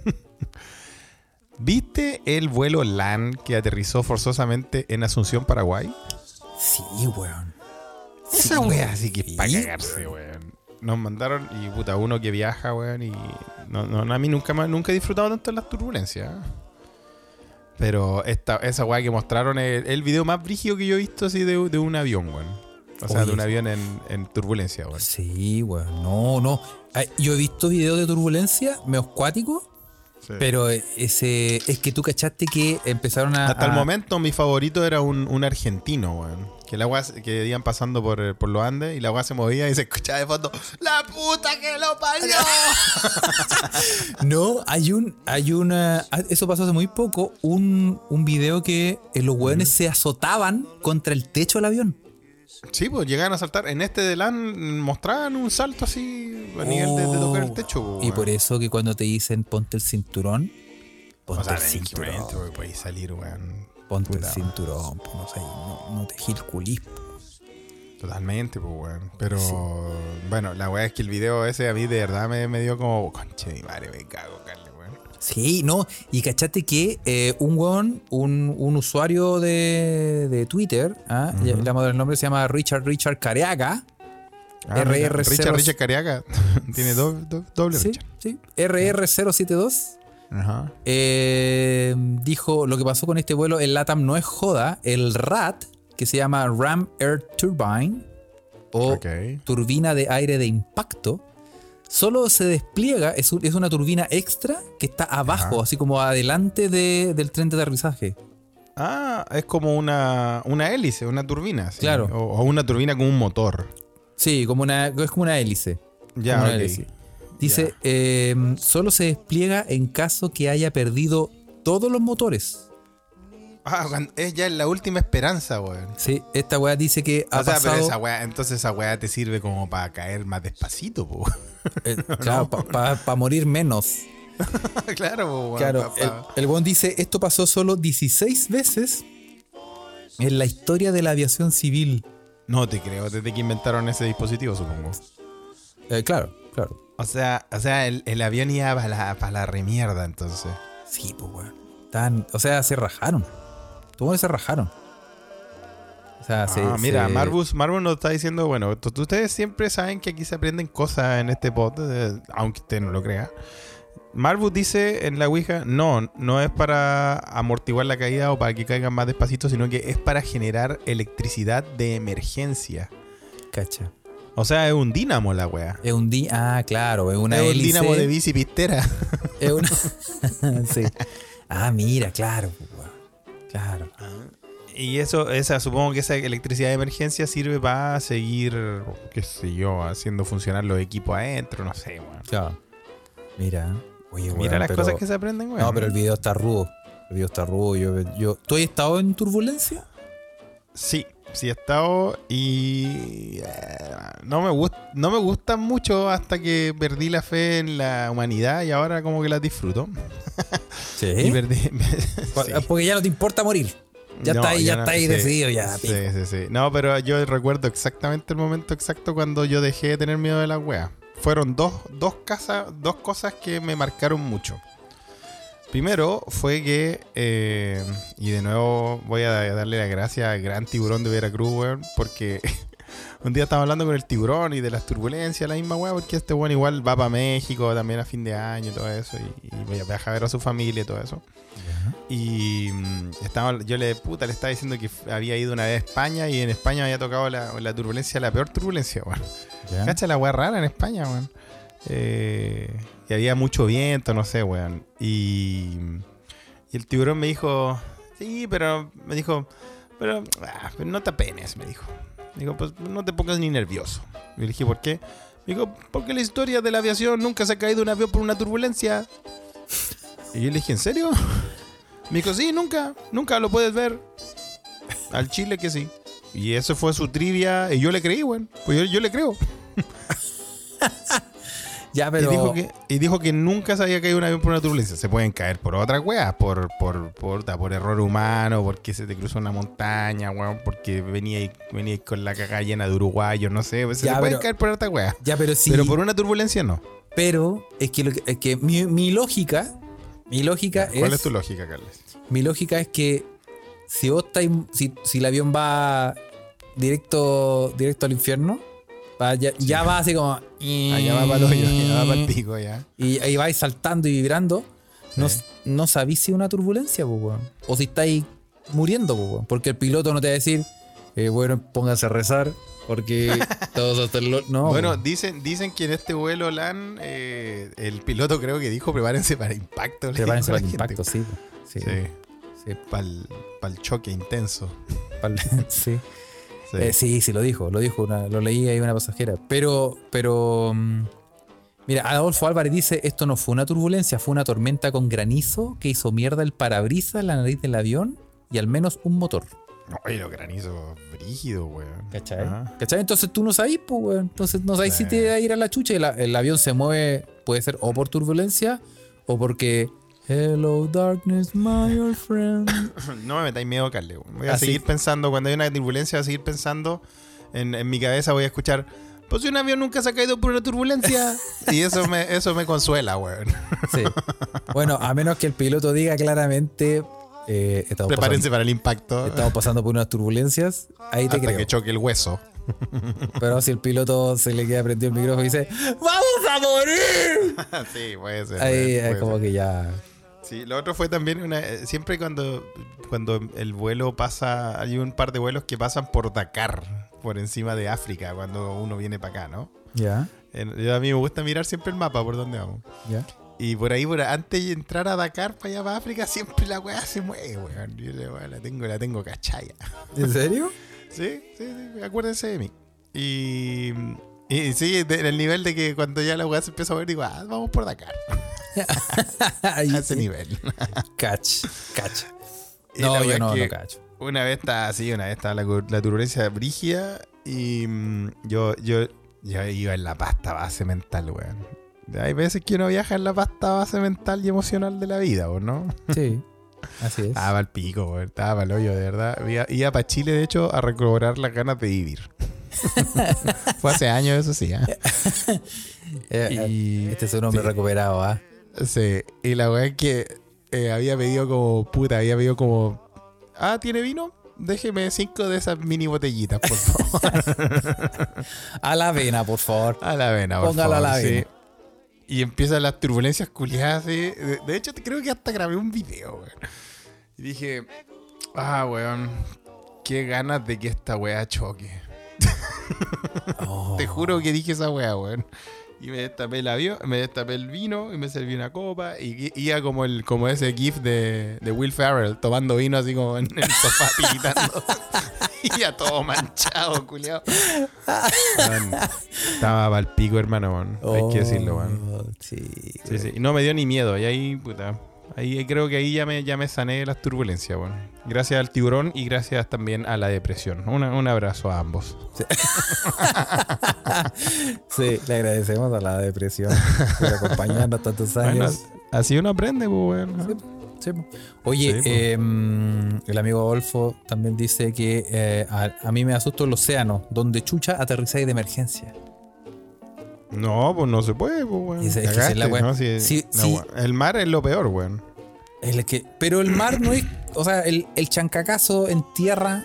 ¿Viste el vuelo LAN que aterrizó forzosamente en Asunción, Paraguay? Sí, weón. Esa Sí, wea sí que es para cagarse, weón. nos mandaron, y puta, uno que viaja, weón, y no, no, a mí nunca, más- nunca he disfrutado tanto en las turbulencias. ¿eh? Pero esta, esa weá que mostraron es el video más brígido que yo he visto así de, de un avión, weón. O sea, Oye, de un avión en, en turbulencia, weón. Sí, weón. No, no. Yo he visto videos de turbulencia, medio cuáticos, Sí. pero ese es que tú cachaste que empezaron a. Hasta el momento mi favorito era un, un argentino, weón. Que el agua que iban pasando por, por los Andes y la agua se movía y se escuchaba de fondo ¡La puta que lo parió! No, hay un, hay una. ah, Eso pasó hace muy poco. Un, un video que eh, los hueones se azotaban contra el techo del avión. Sí, pues llegaban a saltar. En este de LAN mostraban un salto así a nivel de, de tocar el techo. Oh, pues, Y por eso que cuando te dicen ponte el cinturón, ponte O sea, el cinturón. podéis salir, weón. Ponte Puta. el cinturón, pues, no, sé, no, no te gilculís. Totalmente, pues, weón. Pero, bueno, la weá es que el video ese a mí de verdad me, me dio como, conche mi madre, me cago, weón. Sí, no. Y cachate que eh, un weón, un, un usuario de, de Twitter, ¿ah? Le a dar el nombre, se llama Richard Richard Careaga. Ah, RR0. Richard, Richard Cariaga. Tiene do- do- doble Sí, Richard. sí. RR072. Ajá. eh, dijo lo que pasó con este vuelo, el LATAM no es joda, el RAT, que se llama Ram Air Turbine, o turbina de aire de impacto, solo se despliega, es, un- es una turbina extra que está abajo, Ajá. así como adelante de- del tren de aterrizaje. Ah, es como una, una hélice, una turbina. sí. Claro. O, o una turbina con un motor. Sí, como una, es como una hélice. Ya, Como una hélice. Dice, eh, solo se despliega en caso que haya perdido todos los motores. Ah, es ya la última esperanza, weón. Sí, esta weá dice que ha O sea, pasado... pero esa weá, entonces esa weá te sirve como para caer más despacito, po. eh, claro, para morir menos. claro, po, weón, Claro, pa- el, el weón dice, esto pasó solo 16 veces en la historia de la aviación civil. No te creo, desde que inventaron ese dispositivo, supongo. Eh, claro, claro. O sea, o sea el, el avión iba para la, la remierda, entonces. Sí, pues weón. Tan- o sea, se rajaron. Todos se rajaron. O sea, se- ah, mira, se- Marvus, Marvus nos está diciendo, bueno, ustedes siempre saben que aquí se aprenden cosas en este pod, aunque usted no lo crea. Marvus dice en la Ouija, no, no es para amortiguar la caída o para que caigan más despacito, sino que es para generar electricidad de emergencia. Cacha. O sea, es un dínamo la wea. Es un di ah, claro, es una es un dínamo de bici pistera. Es una- sí. Ah, mira, claro, pues, Claro. Y eso, esa, supongo que esa electricidad de emergencia sirve para seguir, qué sé yo, haciendo funcionar los equipos adentro, no sé, weón. Claro. Mira. Oye, Mira weón, las pero- cosas que se aprenden, weón. No, pero el video está rudo. El video está rudo. Yo, yo... ¿Tú has estado en turbulencia? Sí, sí he estado y eh, no me gusta, no me gustan mucho hasta que perdí la fe en la humanidad y ahora como que las disfruto. Sí. Y perdí, sí. Porque ya no te importa morir. Ya No, está ahí, ya, no- está ahí sí, decidido, ya. Sí, pico. sí, sí. No, pero yo recuerdo exactamente el momento exacto cuando yo dejé de tener miedo de las weas. Fueron dos, dos, casas, dos cosas que me marcaron mucho. Primero fue que, eh, y de nuevo voy a darle las gracias al gran tiburón de Veracruz, weón, porque un día estaba hablando con el tiburón y de las turbulencias, la misma weá, porque este weón igual va para México también a fin de año y todo eso, y, y viaja a ver a su familia y todo eso. Y mm, estaba, yo le puta le estaba diciendo que había ido una vez a España y en España había tocado la, la turbulencia, la peor turbulencia, weón. Cacha la weá rara en España, weón. Eh, que había mucho viento, no sé, weón. Y, y el tiburón me dijo, sí, pero me dijo, pero, ah, pero no te apenes, me dijo. Me dijo, pues no te pongas ni nervioso. Y le dije, ¿por qué? Me porque la historia de la aviación nunca se ha caído un avión por una turbulencia. Y yo le dije, ¿en serio? Me dijo, sí, nunca, nunca lo puedes ver. Al Chile que sí. Y eso fue su trivia. Y yo le creí, weón. Pues yo, yo le creo. Ya, pero. Y, dijo que, y dijo que nunca se había caído un avión por una turbulencia. Se pueden caer por otras weas, por, por, por, por error humano, porque se te cruzó una montaña, weón, porque venía venía con la caga llena de uruguayos, no sé. se Ya, pueden pero- caer por otras weas. Ya, pero sí. Pero por una turbulencia no. Pero es que, lo que- es que mi, mi lógica. Mi lógica ¿Cuál es. es tu lógica, Carles? Mi lógica es que si vos estáis. Si, si el avión va directo, directo al infierno, Va, ya, ya va así como. Allá va para el hoyo, allá va para el pico ya. Y ahí vais saltando y vibrando. No, Sí. no sabís si es una turbulencia, pues. O si estáis muriendo, pues. Porque el piloto no te va a decir, eh, bueno, póngase a rezar. Porque todos hasta el. No, bueno, dicen, dicen que en este vuelo LAN, eh, el piloto creo que dijo prepárense para impacto. prepárense para impacto, sí. Sí. Sí, sí, para el choque intenso. sí. Sí. Eh, sí, sí, lo dijo, lo dijo, una- lo leí ahí una pasajera. Pero, pero. mm, Mira, Adolfo Álvarez dice: Esto no fue una turbulencia, fue una tormenta con granizo que hizo mierda el parabrisas, la nariz del avión y al menos un motor. Oye, los granizos brígidos, weón. ¿Cachai? Ajá. ¿Cachai? Entonces tú no sabes, pues, weón. Entonces no sabes si Sí. te va a ir a la chucha y la- el avión se mueve, puede ser o por turbulencia o porque. Hello, darkness, my old friend. No me metáis miedo, Carle. Voy a Ah, seguir pensando, cuando hay una turbulencia, voy a seguir pensando. En, en mi cabeza voy a escuchar. Pues si un avión nunca se ha caído por una turbulencia. y eso me, eso me consuela, weón. Sí. Bueno, a menos que el piloto diga claramente. eh, estamos, Prepárense pasando, para el impacto. estamos pasando por unas turbulencias. Ahí te hasta creo. que choque el hueso. Pero si el piloto se le queda prendido el micrófono y dice: ¡Vamos a morir! sí, puede ser. Ahí es puede como ser. que ya. Sí, lo otro fue también una. eh, Siempre cuando, cuando el vuelo pasa. Hay un par de vuelos que pasan por Dakar, por encima de África, cuando uno viene para acá, ¿no? Ya, yo a mí me gusta mirar siempre el mapa por donde vamos. ya. Y por ahí, por antes de entrar a Dakar para allá para África, siempre la weá se mueve, weón. Yo la, weá la tengo, la tengo cachaya. ¿En serio? Sí, sí, sí, acuérdense de mí. Y, y sí, de- en el nivel de que cuando ya la weá se empieza a mover, digo, ah, vamos por Dakar. A ese nivel. Cach. Y No, yo no, no cacho. Una vez estaba así, una vez estaba la, la turbulencia brígida y mm, yo, yo, yo iba en la pasta base mental, weón. Hay veces que uno viaja en la pasta base mental y emocional de la vida, ¿o no? Sí, así es. Estaba al pico, weón. Estaba el hoyo, de verdad. Iba, iba para Chile, de hecho, a recobrar las ganas de vivir. Fue hace años, eso sí, ¿ah? Eh, y- este es un hombre sí. recuperado, ¿ah? Sí, y la weá es que eh, había pedido como, puta, había pedido como, ah, ¿tiene vino? Déjeme cinco de esas mini botellitas, por favor. A la vena, por favor. a la vena, por Póngala a favor. la sí. vena. Y empiezan las turbulencias culiadas. así. De, de hecho, creo que hasta grabé un video, weón. Y dije, ah, weón, qué ganas de que esta weá choque. Oh. Te juro que dije esa weá, weón. Y me destapé el avión, me destapé el vino y me serví una copa. Y i- iba como el, como ese gif de, de Will Ferrell, tomando vino así como en el sofá pitando. y ya todo manchado, culiado. Estaba para el pico, hermano, weón. Hay que decirlo, weón. Oh, Sí, Sí, sí. No me dio ni miedo. Y ahí, puta. Ahí creo que ahí ya me, ya me sané de las turbulencias, weón. Gracias al tiburón y gracias también a la depresión. Una- un abrazo a ambos. Sí, le agradecemos a la depresión por acompañarnos tantos Bueno, años. así uno aprende, pues. Sí. Oye, eh, el amigo Adolfo también dice que eh, a, a mí me asusta el océano, donde chucha aterrizáis de emergencia. No, pues no se puede, pues, weón. Si- Sí, no, sí. weón. El mar es lo peor, weón. El que, pero el mar no es. O sea, el, el chancacazo en tierra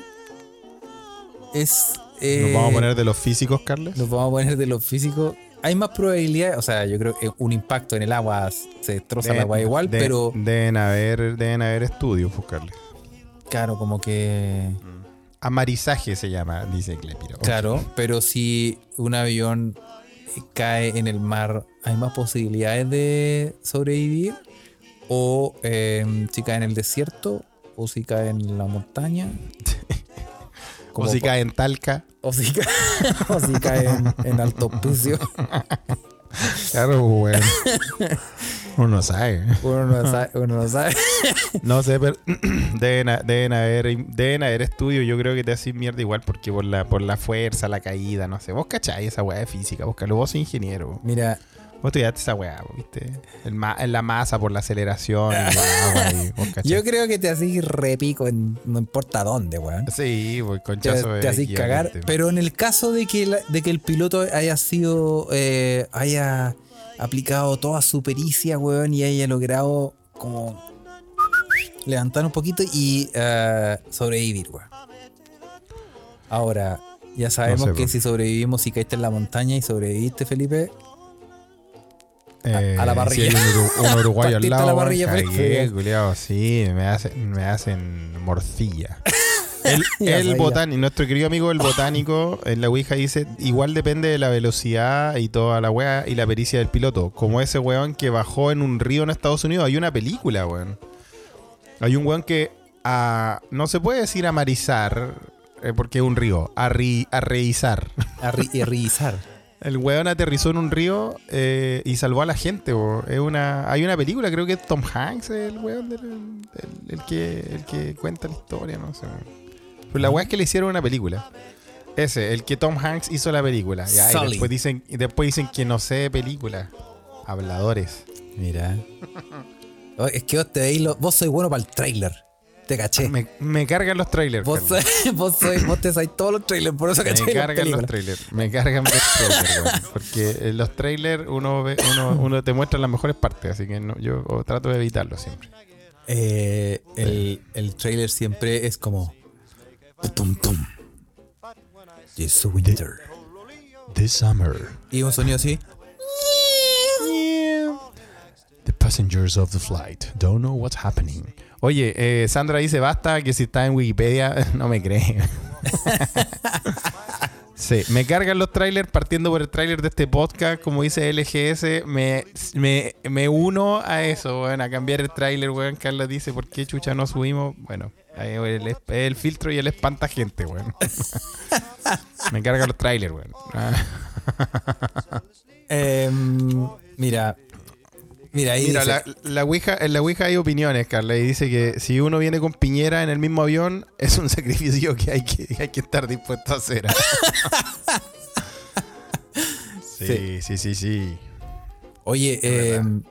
es. eh, Nos vamos a poner de los físicos, Carles. nos vamos a poner de lo físico. Hay más probabilidades, o sea, yo creo que un impacto en el agua se destroza el agua igual, de- pero Deben haber, deben haber estudios, pues, Carles. claro, como que. Amarizaje se llama, dice Clepiro. Claro, pero si un avión cae en el mar, ¿hay más posibilidades de sobrevivir? O eh, si cae en el desierto, o si cae en la montaña. O si cae en Talca. o si cae, o si cae en, en alto hospicio. Claro, pues, weón. Uno no sabe. Uno no sabe. Uno no sabe. No sé, pero deben, deben haber deben haber estudios. Yo creo que te hacen mierda igual porque por la, por la fuerza, la caída, no sé. Vos cacháis esa weá de física, búscalo. Vos sos ingeniero. Mira, Vos estudiaste esa weá, ¿viste? El ma- la masa por la aceleración y vos yo creo que te hacís repico en no importa dónde, weón. Sí, pues te, conchazo te es hacís cagar. Pero en el caso de que, la- de que el piloto haya sido, eh, haya aplicado toda su pericia, weón, y haya logrado como levantar un poquito y eh, sobrevivir, weón. Ahora, Ya sabemos No sé, que po. si sobrevivimos, si caíste en la montaña y sobreviviste, Felipe, a la Eh, parrilla. sí, hay un, un uruguayo al lado. la parrilla, cagué, Felipe. culiao, sí, me hacen, me hacen morcilla. El, botánico, nuestro querido amigo el botánico en la Ouija dice, igual depende de la velocidad y toda la weá y la pericia del piloto. Como ese weón que bajó en un río en Estados Unidos. Hay una película, weón. Hay un weón que ah, no se puede decir amarizar, eh, porque es un río, arri, arreizar. a ri- y revisar. El weón aterrizó en un río eh, y salvó a la gente. bo. Es una, hay una película, creo que es Tom Hanks, el weón del- el, el que, el que cuenta la historia, no sé. Pero la weá es que le hicieron una película. Ese, el que Tom Hanks hizo la película. Ya, y Sully. después dicen, y después dicen que no sé de película. Habladores. Mira. Oh, es que vos te veis lo- vos sois bueno para el trailer. Te caché. Me, me cargan los trailers. Vos, Carlos. sois- vos, sois- vos te sabés todos los trailers, por eso caché Me las cargan los películas. trailers. Me cargan los trailers, weón. Porque en los trailers uno, ve- uno, uno te muestra las mejores partes. Así que no, yo trato de evitarlo siempre. Eh, el, el trailer siempre es como. Tum, tum. Yes, winter. This summer. Y un sonido así. The passengers of the flight don't know what's happening. Oye, eh, Sandra dice basta que si está en Wikipedia no me cree. sí, me cargan los trailers partiendo por el trailer de este podcast, como dice LGS, me, me, me uno a eso, weón, a cambiar el trailer, weón. Carlos dice, ¿por qué chucha no subimos? Bueno, ahí, el, el, filtro y el espanta gente, weón. me cargan los trailers, weón. Em, mira. Mira, ahí Mira, dice, la, la Ouija, en la Ouija hay opiniones, Carla, y dice que si uno viene con Piñera en el mismo avión, es un sacrificio que hay que, hay que estar dispuesto a hacer. sí, sí, sí, sí. Oye, em,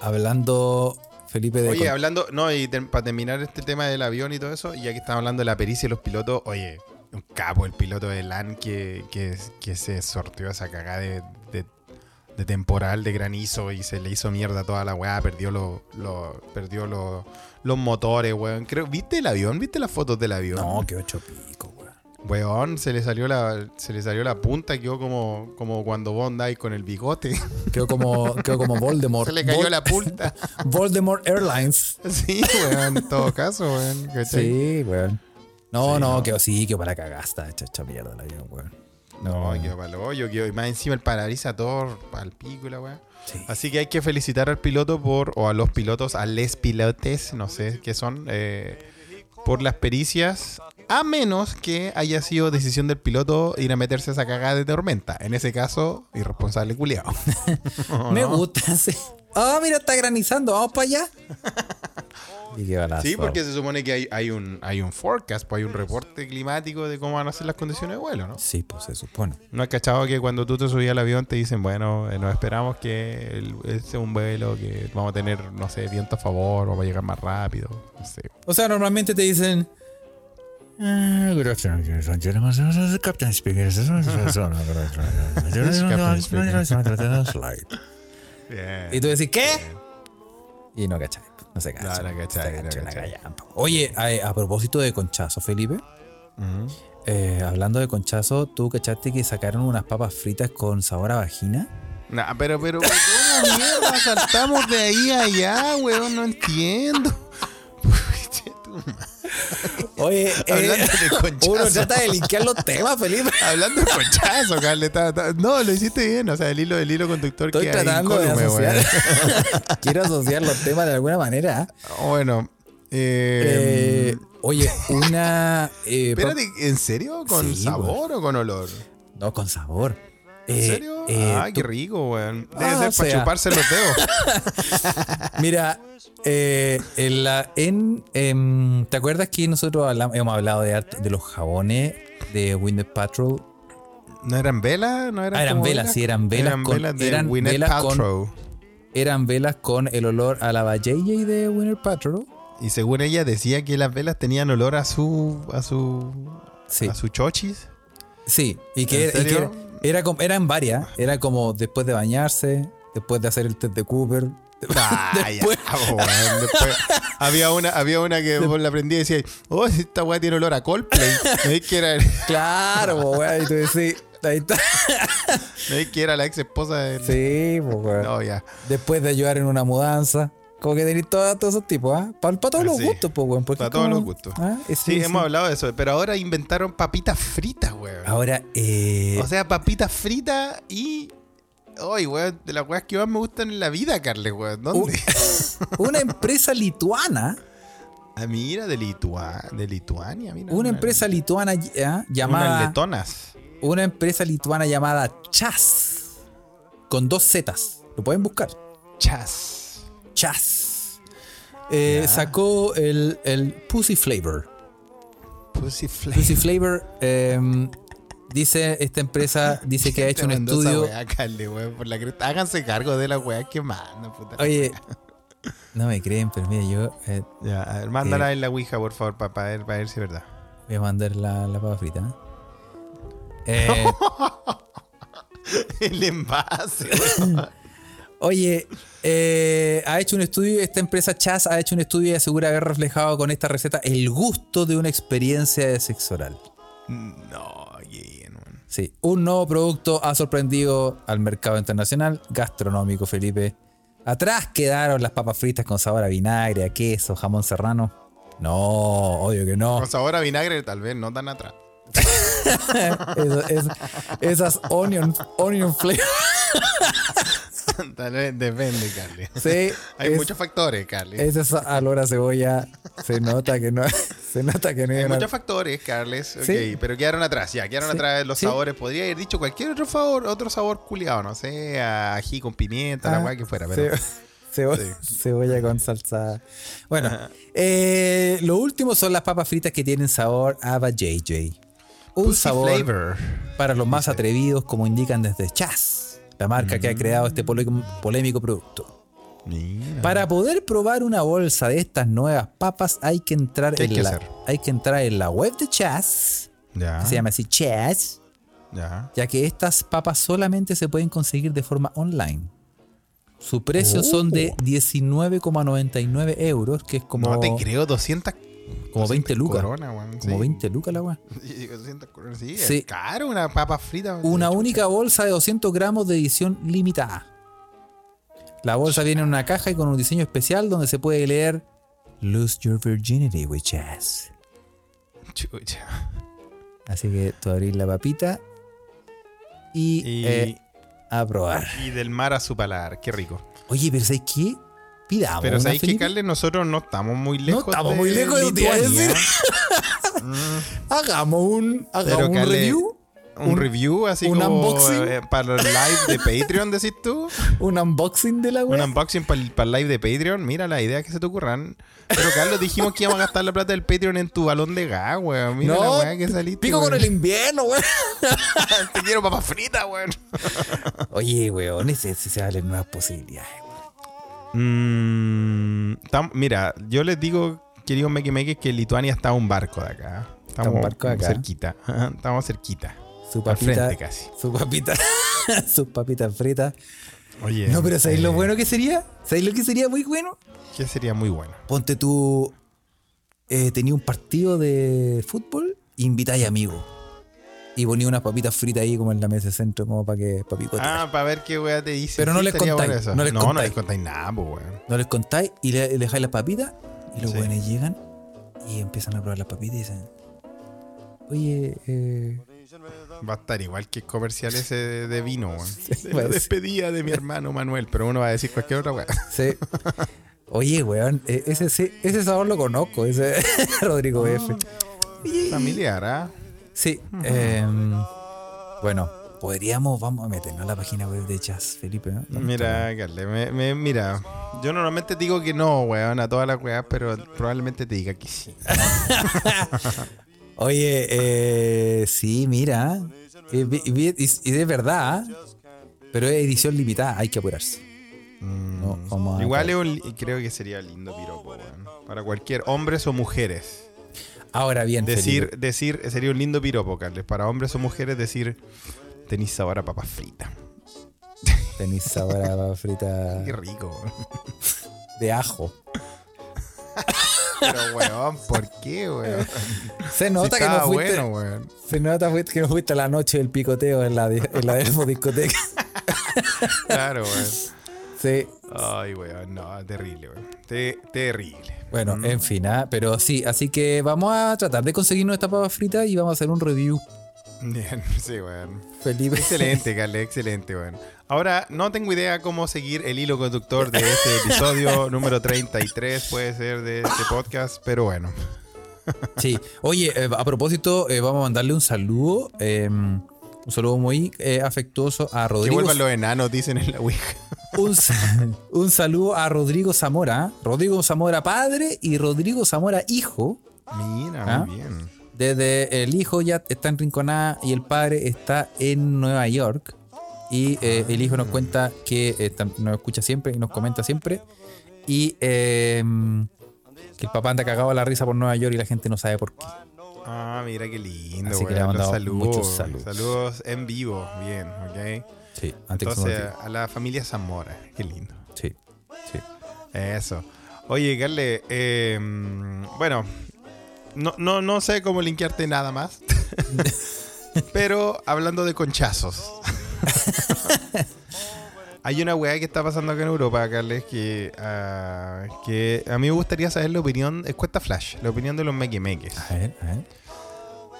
hablando, Felipe, de. Oye, con- hablando, no, y te- para terminar este tema del avión y todo eso, ya que estamos hablando de la pericia y los pilotos, oye, un capo el piloto de LAN que, que, que se sorteó esa cagada de, de- de temporal de granizo y se le hizo mierda toda la weá, perdió los lo, perdió los los motores, weón. Creo, ¿Viste el avión? ¿Viste las fotos del avión? No, que ocho pico, weón. Weón, se le salió la, se le salió la punta, quedó como, como cuando vos andáis con el bigote. Quedó como, quedó como Voldemort. se le cayó Vol- la punta. Voldemort Airlines. sí, weón, en todo caso, weón. ¿cachai? Sí, weón. No, Sí, no, no. quedó sí, quedó para hecha, hecha mierda el avión, weón. No, quedó para el hoyo, quedó- y más encima el parabrisas todo pico y la weá. Sí. Así que hay que felicitar al piloto por, o a los pilotos, a les pilotes, no sé qué son, eh, por las pericias, a menos que haya sido decisión del piloto ir a meterse a esa cagada de tormenta. En ese caso, irresponsable culiao. Me gusta, sí. Ah, mira, está granizando, vamos para allá. y qué balazo. Sí, porque se supone que hay, hay un hay un forecast, pues hay un reporte climático de cómo van a ser las condiciones de vuelo, ¿no? Sí, pues se supone. No has cachado que cuando tú te subías al avión te dicen, bueno, eh, nos esperamos que el- este es un vuelo que vamos a tener, no sé, viento a favor, vamos a llegar más rápido, no sé. O sea, normalmente te dicen. "Ah, Good afternoon, ladies and gentlemen. This is the Captain speaking. Y tú decís, ¿qué? Y no cachai. No se cacha. No, no cachai, no cachai. Oye, a, a propósito de conchazo, Felipe. Ujú. eh, hablando de conchazo, ¿tú cachaste que sacaron unas papas fritas con sabor a vagina? Nah, pero, pero, ¿cómo mierda saltamos de ahí a allá, weón? No entiendo. Oye, Hablando de conchazo. uno trata de linkear los temas, Felipe. Hablando de conchazo, Carle. No, lo hiciste bien. O sea, el hilo, el hilo conductor Estoy que hay tratando de asociar. Quiero asociar los temas de alguna manera. Bueno, eh, Eh, oye, una. eh, espérate, ¿en serio? ¿Con Sí, sabor o con olor? No, con sabor. ¿En Eh, serio? eh, Ay, tú- qué rico, weón. Debe Ah, ser para sea. chuparse los dedos. Mira, eh, en la, en, em, ¿te acuerdas que nosotros hablamos- hemos hablado de, de los jabones de Windows Patrol? ¿No eran velas? ¿No eran, Ah, eran velas, sí, eran velas Eran con- velas de eran velas con- Paltrow. Eran velas con el olor a la Valley de Windows Patrol. Y según ella decía que las velas tenían olor a su a su Sí, a su chochis. sí. Y que, ¿En y que? Era, como- eran varias. Era como después de bañarse, después de hacer el test de Cooper, Ah, ya, Después- después había una, había una que vos la aprendí y decía, oh, esta weá tiene olor a Coldplay. No que era, no Claro, weón. Y tú decís, ahí está. es que era la ex esposa de. Sí, weón. No, ya. Después de ayudar en una mudanza. Como que tenéis todos, esos tipos, ¿ah? Para todos los Sí. gustos, pues, weón. Para todos como- los gustos. ¿Ah? Sí, hemos hablado de eso, pero ahora inventaron papitas fritas, weón. Ahora, eh, O sea, papitas fritas y. Ay, weón, de las weas que más me gustan en la vida, Carles, weón. ¿Dónde? una empresa lituana, Ah, mira, de, Litua- de Lituania, mira. una empresa lituana ¿ah? Unas llamada, letonas. una empresa lituana llamada Chas, con dos Zetas. Lo pueden buscar. Chas. Chas. Eh, sacó el, el Pussy Flavor. Pussy flavor. Pussy Flavor, eh, dice esta empresa, dice que ha hecho un estudio. por la. Háganse cargo de la weá que mandan, puta. Oye, no me creen, pero mira, yo eh, Ya, a ver, mándala en la Ouija, por favor, para ver, para ver si es verdad. voy a mandar la, la papa frita. ¿eh? Eh, El envase, oye, eh, ha hecho un estudio, esta empresa Chas ha hecho un estudio y asegura haber reflejado con esta receta el gusto de una experiencia de sexo oral. No, weón. Sí, un nuevo producto ha sorprendido al mercado internacional gastronómico, Felipe. Atrás quedaron las papas fritas con sabor a vinagre, a queso, jamón serrano. No, obvio que no. Con sabor a vinagre, tal vez, no tan atrás. Es- esas onion, onion flavor. tal vez depende, Carles. Sí, Hay es- muchos factores, Carles. Esa olor a cebolla se nota que no, se nota que no Hay hay una- muchos factores, Carles. Ok, Sí. pero quedaron atrás, ya, quedaron Sí, atrás los sí. sabores. Podría haber dicho cualquier otro favor, otro sabor culiado, no sé, ají con pimienta, la Ah, weá que fuera, pero. cebo-. Cebolla con salsa. Bueno, eh, lo último son las papas fritas que tienen sabor a JJ. Un Pussy sabor flavor. para los más atrevidos, como indican desde Chas, la marca que ha creado este polémico, producto. Mira. Para poder probar una bolsa de estas nuevas papas, hay que entrar, ¿Qué hay en, que la, hay que entrar en la web de Chas, Ya. que se llama así Chas, Ya. ya que estas papas solamente se pueden conseguir de forma online. Su precio son de 19,99 euros, que es como, no te creo, 200. Como 20 lucas. Corona, como sí. 20 lucas la weá. Sí, 200 coronas, sí, es caro una papa frita. Una chucha. única bolsa de 200 gramos de edición limitada. La bolsa viene en una caja y con un diseño especial donde se puede leer Lose Your Virginity with Jazz. Chucha. Así que tú abrís la papita y, Y, eh, a probar. y del mar a su paladar, qué rico. Oye, pero ¿sabes qué? Pidamos. Pero ¿sabéis que? Carles? Nosotros no estamos muy lejos. estamos muy lejos, eso te a. Hagamos un, hagamos Pero, un review. Un, Un- review así un como unboxing. eh, para el live de Patreon, decís tú. Un unboxing de la Un web. unboxing para el, para el live de Patreon. Mira las ideas que se te ocurran. Pero Carlos, dijimos que íbamos a gastar la plata del Patreon en tu balón de gas, weón. Mira la No, weá que saliste. pico con el invierno, weón. Te quiero papas fritas, weón. Oye, weón, ese, ese se valen nuevas posibilidades. Mm, tam- mira, yo les digo, queridos Meque Meques, que Lituania está a un barco de acá. Estamos un barco de acá. cerquita. Estamos cerquita. Su Al papita, frente casi. su papita, sus papitas fritas. Oye. No, pero ¿sabéis lo eh, bueno que sería? ¿Sabéis lo que sería muy bueno? Que sería muy bueno. Ponte tú, eh, tenía un partido de fútbol, invitáis amigos. Y ponía unas papitas fritas ahí como en la mesa de centro, como para que picotear. Ah, para ver qué weá te dice. Pero no les contáis, no les no, no les contáis nada, pues, weón. No les contáis y le, le dejáis las papitas. Y los Sí. buenos llegan y empiezan a probar las papitas y dicen: Oye, eh, Va a estar igual que el comercial ese de, de vino, weón. De va a la decir. despedida de mi hermano Manuel, pero uno va a decir cualquier otra weá. sí. Oye, weón, eh, ese, sí- ese sabor lo conozco, ese Rodrigo F. Familiar, ¿ah? Sí. em, bueno, podríamos, vamos a meternos a la página web de Jazz, Felipe. ¿no? ¿Dónde Mira, Carle, me, me- mira. Yo normalmente digo que no, weón, a todas las weas, pero probablemente te diga que sí. Oye, eh, sí, mira. eh, y, de verdad, pero es edición limitada, hay que apurarse. No, a- Igual es un creo que sería lindo piropo, weón. Para cualquier hombres o mujeres. Ahora bien, Decir, Felipe, decir, sería un lindo piropo, Carles. Para hombres o mujeres decir, tenéis sabor a papas fritas. Tenéis sabor a papa frita Qué rico, de ajo. Pero, weón, ¿por qué, weón? Se nota Si que no fuiste. bueno, weón. Se nota que no fuiste a la noche del picoteo en la, en la discoteca. Claro, weón. Sí. Ay, weón, no, terrible, weón. Te- terrible. Bueno, Mm. en fin, ah, pero sí, así que vamos a tratar de conseguirnos esta papa frita y vamos a hacer un review. Bien, sí, weón. Felipe. Excelente, Carle, excelente, weón. Ahora, no tengo idea cómo seguir el hilo conductor de este episodio número 33, puede ser de este podcast, pero bueno. Sí. Oye, eh, a propósito, eh, vamos a mandarle un saludo. eh, un saludo muy eh, afectuoso a Que Rodrigo. vuelvan los enanos, dicen en la Ouija. Un, sa- un saludo a Rodrigo Zamora. Rodrigo Zamora padre y Rodrigo Zamora hijo. Mira, ¿Ah? muy bien. Desde el hijo ya está en Rinconada y el padre está en Nueva York. Y eh, el hijo nos cuenta que eh, nos escucha siempre y nos comenta siempre. Y eh, que el papá anda cagado a la risa por Nueva York y la gente no sabe por qué. Ah, mira qué lindo, Así que le mandado saludos. muchos saludos. Saludos en vivo, bien, ok. Sí, antes Entonces, a la familia Zamora, qué lindo. Sí, sí. Eso. Oye, Carle, eh, bueno, no, no, no sé cómo linkearte nada más. pero hablando de conchazos. Hay una weá que está pasando acá en Europa, Carles, que, ah, que a mí me gustaría saber la opinión, es Cuesta Flash, la opinión de los mequemeques. A ver, a ver.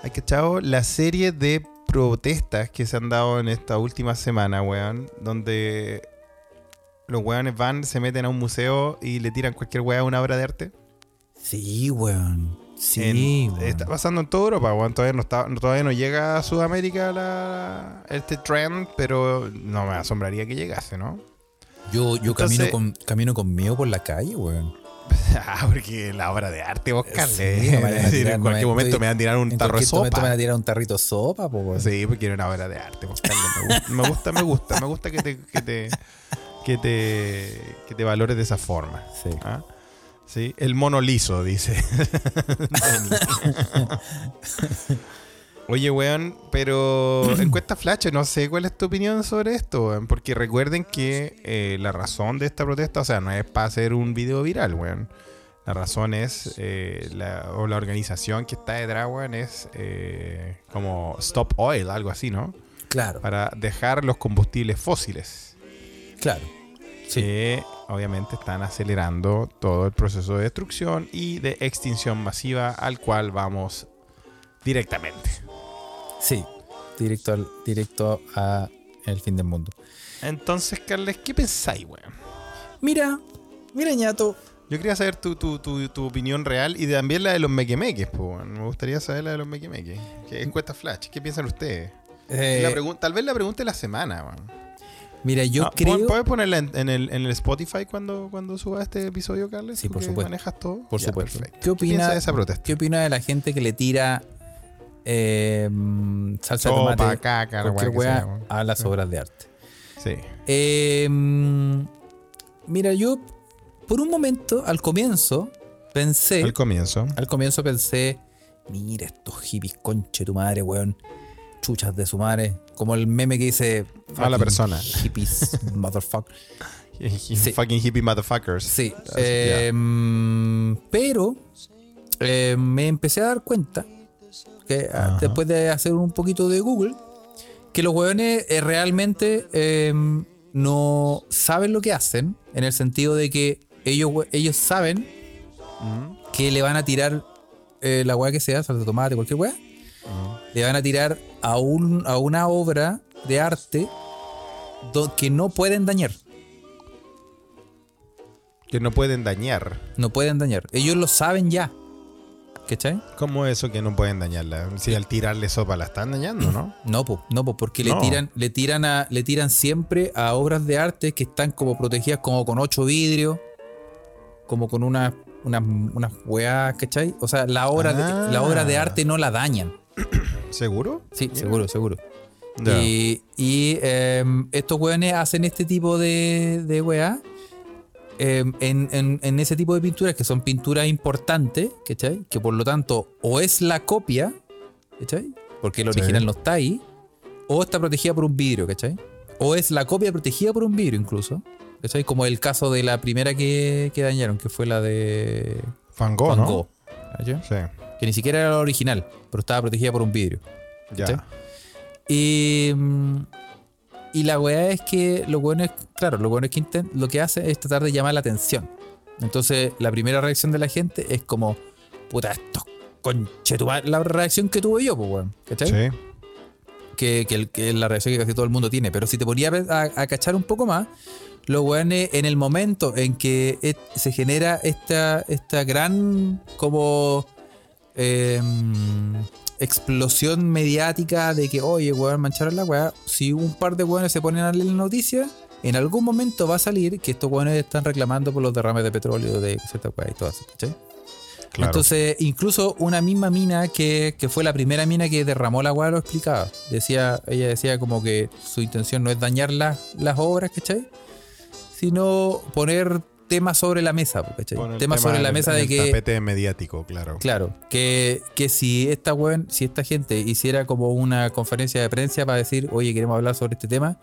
Hay que echado la serie de protestas que se han dado en esta última semana, weón, donde los weones van, se meten a un museo y le tiran cualquier weá a una obra de arte. Sí, weón. Sí, En-. Está pasando en toda Europa, weón. Todavía no, está, todavía no llega a Sudamérica la, este trend, pero no me asombraría que llegase, ¿no? Yo, yo Entonces- camino, con, camino con miedo por la calle, weón. ah, porque la obra de arte, vos, Carle. Sí, no decir, tirar, en cualquier me- momento estoy- me van a tirar un tarro de cualquier momento me van sopa. a tirar un tarrito de sopa, po. Sí, porque era una obra de arte, vos, Carle. Me gusta, me gusta, me gusta, me gusta que te, que te, que te, que te valores de esa forma. Sí. ¿ah? Sí, el mono liso, dice. Oye, weón, pero encuesta Flash, no sé cuál es tu opinión sobre esto, weón, porque recuerden que eh, la razón de esta protesta, o sea, no es para hacer un video viral, weón. La razón es, eh, la, o la organización que está detrás, weón, es eh, como Stop Oil, algo así, ¿no? Claro, Para dejar los combustibles fósiles claro. Sí. Obviamente están acelerando todo el proceso de destrucción y de extinción masiva al cual vamos directamente. Sí. Directo al, directo a el fin del mundo. Entonces, Carles, ¿qué pensáis, weón? Mira, mira, ñato. Yo quería saber tu, tu, tu, tu opinión real y también la de los mequemeques, pues. Me gustaría saber la de los mequemeques. ¿Qué encuesta Flash? ¿Qué piensan ustedes? Eh, La tal vez la pregunta de la semana, weón. Mira, yo Ah, creo. ¿Puedes ponerla en, en el, en el Spotify cuando, cuando suba este episodio, Carles? Sí, ¿Tú por supuesto. manejas todo? Por Ya, supuesto. perfecto. ¿Qué opina- de esa protesta? ¿Qué opina de la gente que le tira eh, salsa de tomate, caca, cualquier sea, a las Sí. obras de arte? Sí. Eh, mm, mira, yo por un momento, al comienzo, pensé. Al comienzo. Al comienzo pensé, mira estos hippies, conche tu madre, weón. Chuchas de su madre. Como el meme que dice. A la "Fucking persona". Hippies, motherfucker. Sí. Fucking hippie motherfuckers. Sí. Eh, mm, pero eh, me empecé a dar cuenta, que ah, Ajá. después de hacer un poquito de Google, que los weones eh, realmente eh, no saben lo que hacen, en el sentido de que ellos, ellos saben Mm, que le van a tirar eh, la weá que sea, salsa de tomate, cualquier weá, le van a tirar a, un, a una obra de arte do- que no pueden dañar. Que no pueden dañar. No pueden dañar. Ellos lo saben ya. ¿Cachai? ¿Cómo eso que no pueden dañarla? Si al tirarle sopa la están dañando, ¿no? No, po, no, po, porque No. le tiran, le tiran a, le tiran siempre a obras de arte que están como protegidas como con ocho vidrios, como con unas unas unas weas, ¿cachai? O sea, la obra, Ah. de, la obra de arte no la dañan. ¿Seguro? Sí, seguro, seguro. Y, y, em, estos weones hacen este tipo de, de weá em, en, en- en ese tipo de pinturas que son pinturas importantes, ¿cachai? Que por lo tanto o es la copia, ¿cachai? Porque el Sí. original no está ahí, o está protegida por un vidrio, ¿cachai? o es la copia protegida por un vidrio incluso. ¿Cachai? Como el caso de la primera que, que dañaron, que fue la de Van Gogh, Van ¿no? Sí. Que ni siquiera era la original, pero estaba protegida por un vidrio. Ya. Y, mm, y la weá es que lo bueno es, claro, lo bueno es que inten- lo que hace es tratar de llamar la atención. Entonces, la primera reacción de la gente es como, puta, esto conchetumar. La reacción que tuve yo, pues, weón. ¿Cachai? Sí. Que, la reacción que casi todo el mundo tiene. Pero si te ponía a, cachar un poco más, los weones en el momento en que se genera esta, esta gran como em, explosión mediática de que, oye, weón, mancharon la weá, si un par de weones se ponen a leer la noticia, en algún momento va a salir que estos weones están reclamando por los derrames de petróleo de cierta weá y todo eso, ¿cachai? Claro. Entonces, incluso una misma mina que, que fue la primera mina que derramó la agua lo explicaba. Decía, ella decía como que su intención no es dañar las- las obras, ¿cachai? Sino poner temas sobre la mesa, ¿cachai? Temas tema sobre la en- mesa en de el que. tapete mediático, claro. Claro, que, que si esta weón, si esta gente hiciera como una conferencia de prensa para decir, oye, queremos hablar sobre este tema,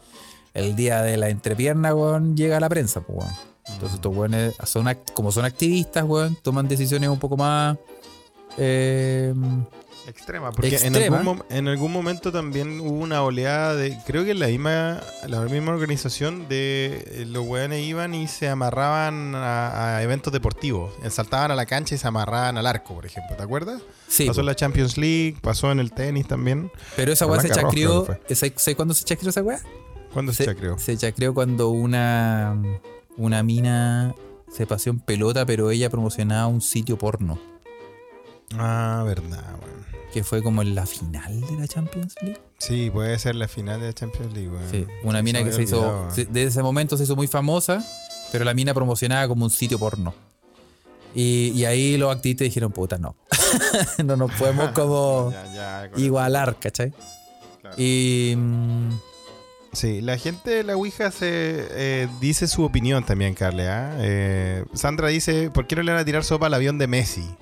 el día de la entrepierna, weón, llega a la prensa, pues, weón. Entonces estos weones, son, como son activistas, weón, toman decisiones un poco más... eh, Extrema, porque Extrema. En, algún, mom- en algún momento también hubo una oleada de. Creo que en la misma, la misma organización de eh, los weones iban y se amarraban a, a eventos deportivos. Saltaban a la cancha y se amarraban al arco, por ejemplo. ¿Te acuerdas? sí, pasó en la Champions League, pasó en el tenis también. pero esa weá se creo ¿Sabes cuándo se chacreó esa weá? ¿Cuándo se, Se, chacreó? se chacreó cuando una, una mina se pasó en pelota, pero ella promocionaba un sitio porno. Ah, verdad, weón. Que fue como en la final de la Champions League. Sí, puede ser la final de la Champions League, weón. Sí, una mina que se hizo, desde ese momento se hizo muy famosa, pero la mina promocionaba como un sitio porno. Y, y ahí los activistas dijeron, puta, no. no nos podemos como Ya, ya, con- igualar, ¿cachai? claro. Y... mm, Sí, la gente de la Ouija se eh, dice su opinión también, Carle. ¿ah? Eh, Sandra dice, ¿por qué no le van a tirar sopa al avión de Messi?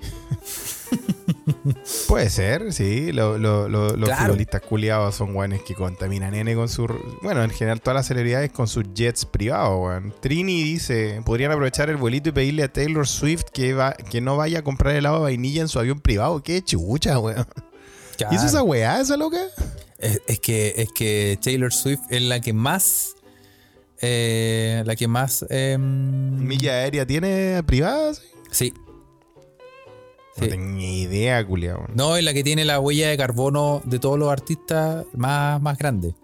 Puede ser, sí. Lo- lo- lo- los Claro. futbolistas culiados son guanes que contaminan N con su... Bueno, en general todas las celebridades con sus jets privados, weón. Trini dice, podrían aprovechar el vuelito y pedirle a Taylor Swift que, va, que no vaya a comprar helado de vainilla en su avión privado. Qué chucha, weón. ¿Hizo esa claro. weá, esa loca? Es, es que, es que Taylor Swift es la que más... eh, la que más... em, ¿Milla aérea tiene privada? sí? Sí. No Sí. tengo ni idea, culiao. No, es la que tiene la huella de carbono de todos los artistas más, más grande.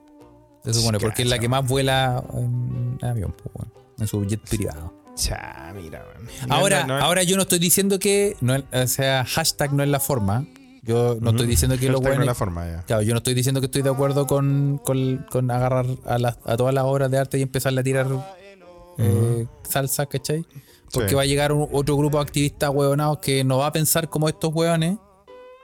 Se supone, porque es la que más vuela en avión, pues, bueno, en su jet privado. Cha, mira, Ahora, no, no. ahora yo no estoy diciendo que, no, o sea, hashtag no es la forma. Yo no estoy diciendo que los buenos. la forma ya. Claro, yo no estoy diciendo que estoy de acuerdo con, con, con agarrar a, las- a todas las obras de arte y empezarle a tirar eh, salsa, ¿cachai? Porque Sí. va a llegar un- otro grupo de activistas huevonados que no va a pensar como estos hueones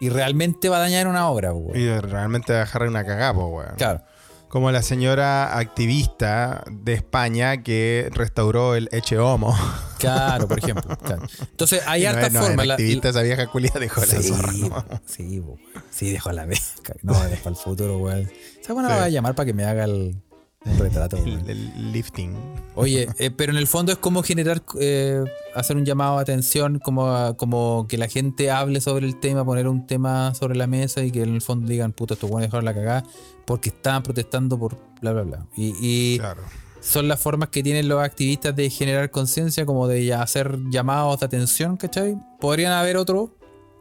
y realmente va a dañar una obra, weón. Y realmente dejar una cagada, weón. Claro. Como la señora activista de España que restauró el Eche Homo. Claro, por ejemplo. claro. Entonces, hay no, hartas es- no, la- activista, esa vieja culia dejó la sí, zorra. ¿no? sí, sí, dejó la beca. No, dejó el futuro, weón. ¿Sabes cuándo Sí. la voy a llamar para que me haga el, un retrato, weón? El, el lifting. Oye, eh, pero en el fondo es como generar, eh, hacer un llamado de atención, como, a- como que la gente hable sobre el tema, poner un tema sobre la mesa y que en el fondo digan, puta, esto bueno dejar la cagada porque estaban protestando por bla, bla, bla. Y, y Claro. Son las formas que tienen los activistas de generar conciencia, como de hacer llamados de atención, ¿cachai? Podrían haber otro.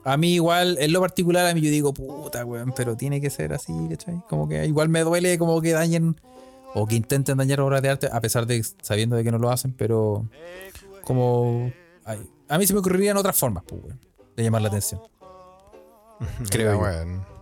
A mí igual, en lo particular, a mí yo digo, puta, weón, pero tiene que ser así, ¿cachai? Como que igual me duele como que dañen o que intenten dañar obras de arte, a pesar de sabiendo de que no lo hacen, pero como... ay, a mí se me ocurrirían otras formas, pues, weón, de llamar la atención. Creo yo. weón.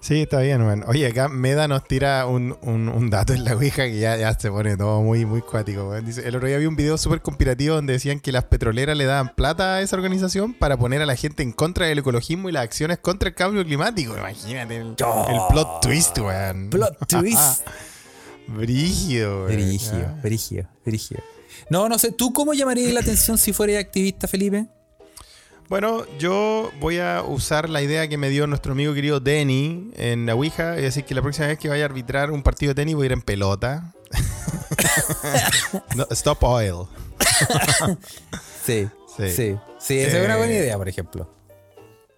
Sí, está bien, weón. Oye, acá Meda nos tira un, un- un dato en la Ouija que ya, ya se pone todo muy, muy cuático, weón. Dice, el otro día vi un video súper conspirativo donde decían que las petroleras le daban plata a esa organización para poner a la gente en contra del ecologismo y las acciones contra el cambio climático. Imagínate el, el plot twist, weón. Plot twist. Brígido, weón. Brigio, brigio, brigio. No, no sé, ¿tú cómo llamarías la atención si fueras activista, Felipe? Bueno, yo voy a usar la idea que me dio nuestro amigo querido Denny en la Ouija. Es decir, que la próxima vez que vaya a arbitrar un partido de tenis voy a ir en pelota. No, stop oil. Sí, Sí. sí. Sí, esa es una Eh, buena idea, por ejemplo.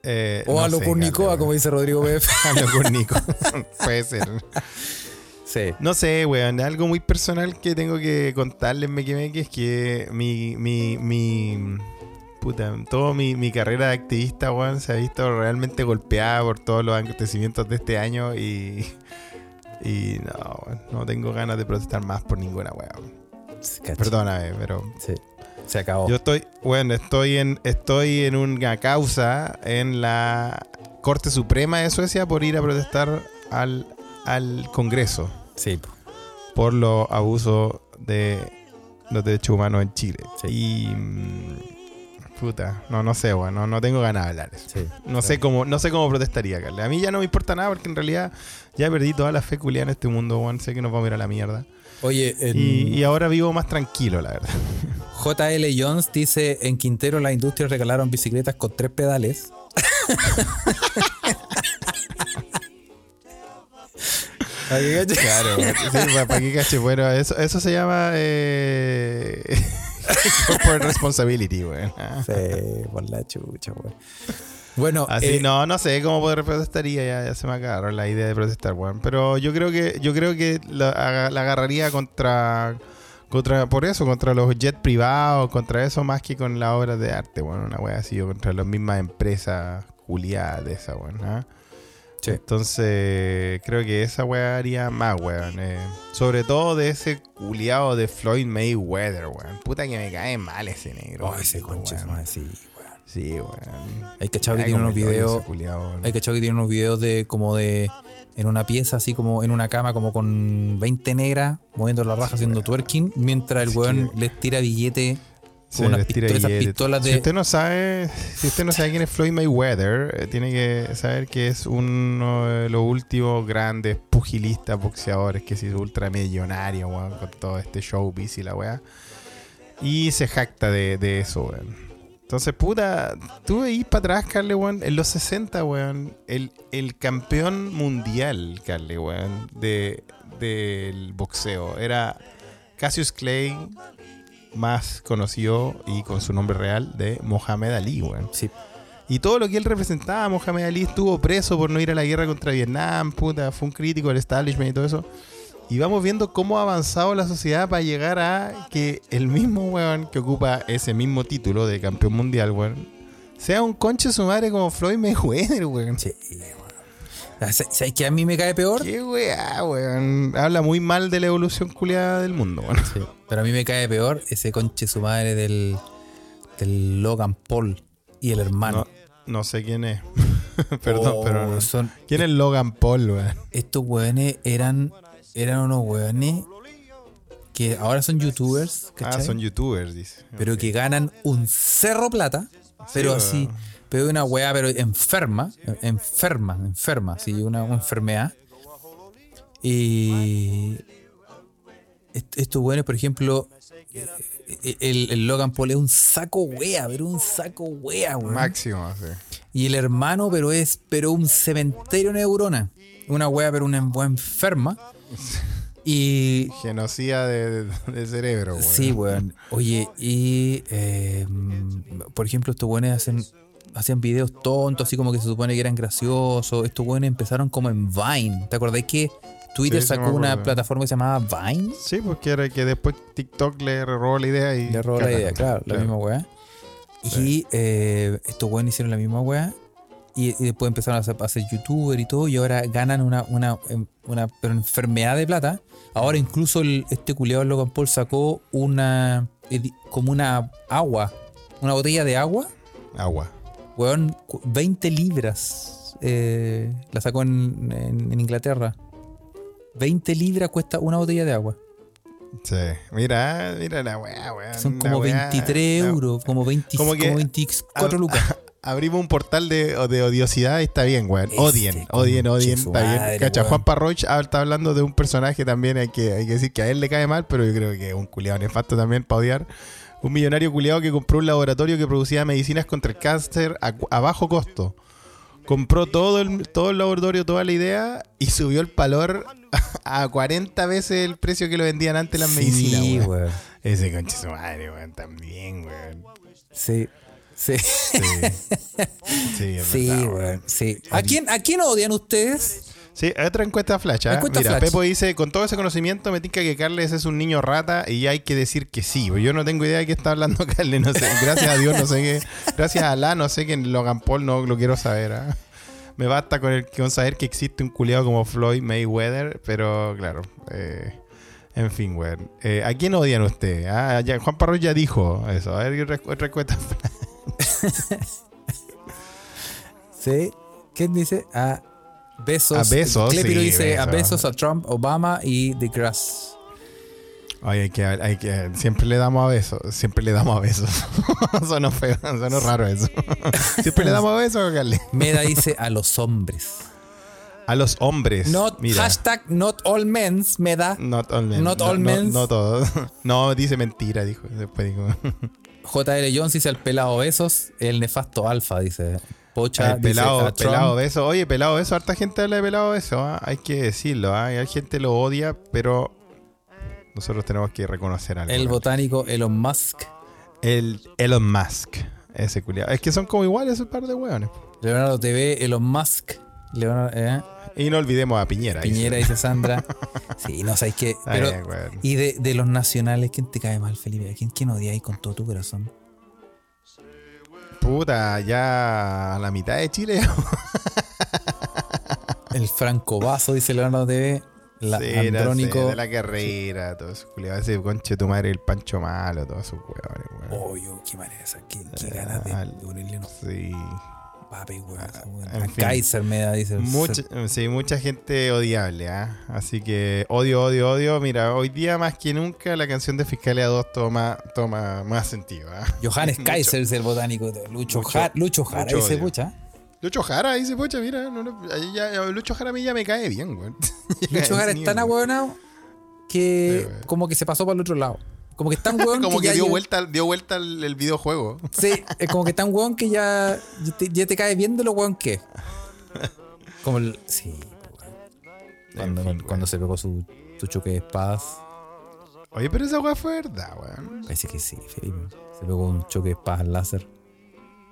Eh, O no a lo Curnicoa, como dice Rodrigo weón. A lo Curnico. Puede ser. Sí. No sé, weón. Algo muy personal que tengo que contarles, me que es que mi, mi, mi, puta, toda mi, mi carrera de activista, weón, se ha visto realmente golpeada por todos los acontecimientos de este año y, y no, weón, no tengo ganas de protestar más por ninguna weón. Perdóname, pero Sí. Se acabó. yo estoy, bueno, estoy en, estoy en una causa en la Corte Suprema de Suecia por ir a protestar al, al Congreso Sí. po. por los abusos de los derechos humanos en Chile. Sí. Y mm, puta, no, no sé, bueno, no tengo ganas de hablar de eso. Sí. No sé cómo, no sé cómo protestaría, Carle. A mí ya no me importa nada porque en realidad ya perdí toda la fe culiada en este mundo, weón. Sé que nos vamos a ir a la mierda. Oye, en Y, y ahora vivo más tranquilo, la verdad. JL Jones dice: En Quintero las industrias regalaron bicicletas con tres pedales. Claro, sí, para que cache. Bueno, eso, eso se llama eh, corporate responsibility, weón. Sí, por la chucha, güey. Bueno, Así eh, no, no sé cómo poder protestaría, ya, ya se me agarró la idea de protestar, weón. Pero yo creo que, yo creo que la, la agarraría contra, contra, por eso, contra los jets privados, contra eso más que con las obras de arte, weón. Una wea así, o contra las mismas empresas culiadas de esa, weón. ¿ah? Sí. Entonces, creo que esa weá haría más, weón. eh. sobre todo de ese culiado de Floyd Mayweather, weón. Puta que me cae mal ese negro. oh, ese weón. más así, güey. Sí, weón. Hay cachado que Ay, tiene unos videos. weón. Hay cachado que tiene unos videos de como de. En una pieza, así como en una cama, como con 20 negras, moviendo la raja, haciendo twerking, mientras el weón que- les tira billete Unas pistolas, Si usted no sabe, si usted no sabe quién es Floyd Mayweather, eh, tiene que saber que es uno de los últimos grandes pugilistas, boxeadores que se hizo ultramillonario, weón, con todo este showbiz y la weá. Y se jacta de, de eso, weón. Entonces, puta, tú veís para atrás, Carle, weón, en los 60, weón, el, el campeón mundial, Carle, weón, de, del boxeo. Era Cassius Clay, más conocido y con su nombre real de Mohamed Ali, weón. Sí. Y todo lo que él representaba, Mohamed Ali estuvo preso por no ir a la guerra contra Vietnam, puta, fue un crítico del establishment y todo eso. Y vamos viendo cómo ha avanzado la sociedad para llegar a que el mismo weón que ocupa ese mismo título de campeón mundial, weón, sea un conche su madre como Floyd Mayweather, weón. Sí, weón. ¿Sabes sabes que a mí me cae peor? Qué weá, weón. Habla muy mal de la evolución culiada del mundo, weón. Sí. Pero a mí me cae peor ese conche su madre del, del Logan Paul y el hermano. No, no sé quién es. Perdón, Oh, pero no. son, ¿Quién es Logan Paul, weón? estos weones eran, eran unos weones que ahora son youtubers, Ah, son youtubers, dice. pero que ganan un cerro plata, pero weón. así, pero una weá, pero enferma, enferma, enferma, sí, una, una enfermedad. Y est- estos weones, por ejemplo, eh, el, el Logan Paul es un saco wea, pero un saco wea, weón. Máximo, sí. Y el hermano, pero es pero un cementerio de neuronas. Una wea, pero una wea enferma. Y Genocida de, de- cerebro, weón. Sí, weón. Oye, y eh, por ejemplo, estos weones hacen, hacían videos tontos, así como que se supone que eran graciosos. Estos weones empezaron como en Vine. ¿Te acordás que Twitter Sí, sacó una plataforma que se llamaba Vine? Sí, porque era que después TikTok le robó la idea y. Le robó la idea, claro, la misma weá. Y eh, estos weones hicieron la misma weá. Y, y después empezaron a hacer, a hacer youtuber y todo. Y ahora ganan una, una, em, una pero enfermedad de plata. Ahora incluso el- este culiado Logan Paul sacó una como una agua. Una botella de agua. Agua. Weón, cu- 20 libras. eh, la sacó en, en- en Inglaterra. 20 libras cuesta una botella de agua. Sí. Mira, mira la weá, weón. Son como weá- 23 una- euros, como, 20, Como como, que- 24 Ah, lucas. Abrimos un portal de, de odiosidad y está bien, weón. Este Odien, odien, odien. Está madre, bien. Cacha. Juan Parroch ah, está hablando de un personaje también. Hay que, hay que decir que a él le cae mal, pero yo creo que es un culiado nefasto también para odiar. Un millonario culiado que compró un laboratorio que producía medicinas contra el cáncer a, a bajo costo. compró todo el, todo el laboratorio, toda la idea y subió el valor a 40 veces el precio que lo vendían antes las medicinas. Sí, weón. Ese conche su madre, weón, también, weón. Sí. Sí, Sí, sí, es sí, verdad, weón. Sí. ¿A quién, ¿A quién odian ustedes? Sí, otra encuesta flash. ¿ah? Encuesta Mira, flash. Pepo dice, con todo ese conocimiento me tinca que Carles es un niño rata y hay que decir que sí. Pues Yo no tengo idea de qué está hablando Carles, no sé. Gracias a Dios no sé qué. Gracias a Alá no sé que Logan Paul no lo quiero saber. ¿ah? Me basta con, el, con saber que existe un culiado como Floyd Mayweather, pero claro. eh, en fin, weón. Eh, ¿A quién odian ustedes? Ah, ya- Juan Parro ya dijo eso. A ver, otra encuesta flash. Sí. ¿Quién dice? A Besos. A Clepiro sí, dice a Bezos. Besos, a Trump, Obama y The Grass. Ay, hay que, hay que, siempre le damos a besos, siempre le damos a besos. sonó feo, sonó raro eso. siempre le damos a besos, Carles. Meda dice a los hombres. A los hombres. Not, mira. hashtag not all men's, Meda. Not all men. not No- all no, men's. No, todos. No, dice mentira, dijo. Después dijo. JL Jones dice al pelado Besos, el nefasto Alfa, dice. Pocha El dice pelado, a Trump. pelado beso. Oye, pelado beso. Harta gente habla de pelado beso. ¿ah? Hay que decirlo. ¿ah? Hay gente lo odia, pero nosotros tenemos que reconocer algo. El botánico Elon Musk. El Elon Musk. Ese culiado. Es que son como iguales esos par de hueones. Leonardo TV, Elon Musk. Leonardo, eh, Y no olvidemos a Piñera. Piñera, dice. dice Sandra. Sí, no sabéis qué. Pero, y de, de los nacionales, ¿quién te cae mal, Felipe? ¿A quién, quién odiáis con todo tu corazón? Puta, ya a la mitad de Chile. El Franco Vaso, dice Leonardo TV. La Sí, no Andrónico. de la carrera, todo eso. culiao. Ese conche tu madre, el Pancho Malo, todos esos huevones, weón. Oye, qué manera esa. Qué, qué ganas de, de ponerle unos Sí. Papes, weón. esa weón. en A fin. Kaiser me da, dice. Mucha, sí, mucha gente odiable, ¿ah? Así que odio, odio, odio. Mira, hoy día más que nunca la canción de Fiscalía 2 toma, toma más sentido, ¿ah? Johannes Mucho. Kaiser es el botánico. de Lucho, Mucho- Lucho Jara, mucho dice pucha. Lucho Jara dice, pocha, mira, no, no, ahí ya- ya- Lucho Jara a mí ya me cae bien, güey. Lucho Jara es tan ahueonado que Sí, weón. como que se pasó para el otro lado. Como que es tan hueón Como que, ya dio, llegó- vuelta, dio vuelta el, el videojuego. Sí, es como que es tan hueón que ya, ya, te, ya te cae bien de lo hueón que. Como el. Sí, weón. Cuando, En fin, cuando se pegó su, su choque de espadas. Oye, pero esa weá fue verdad, weón. Parece que sí, Felipe. Se pegó un choque de espadas láser.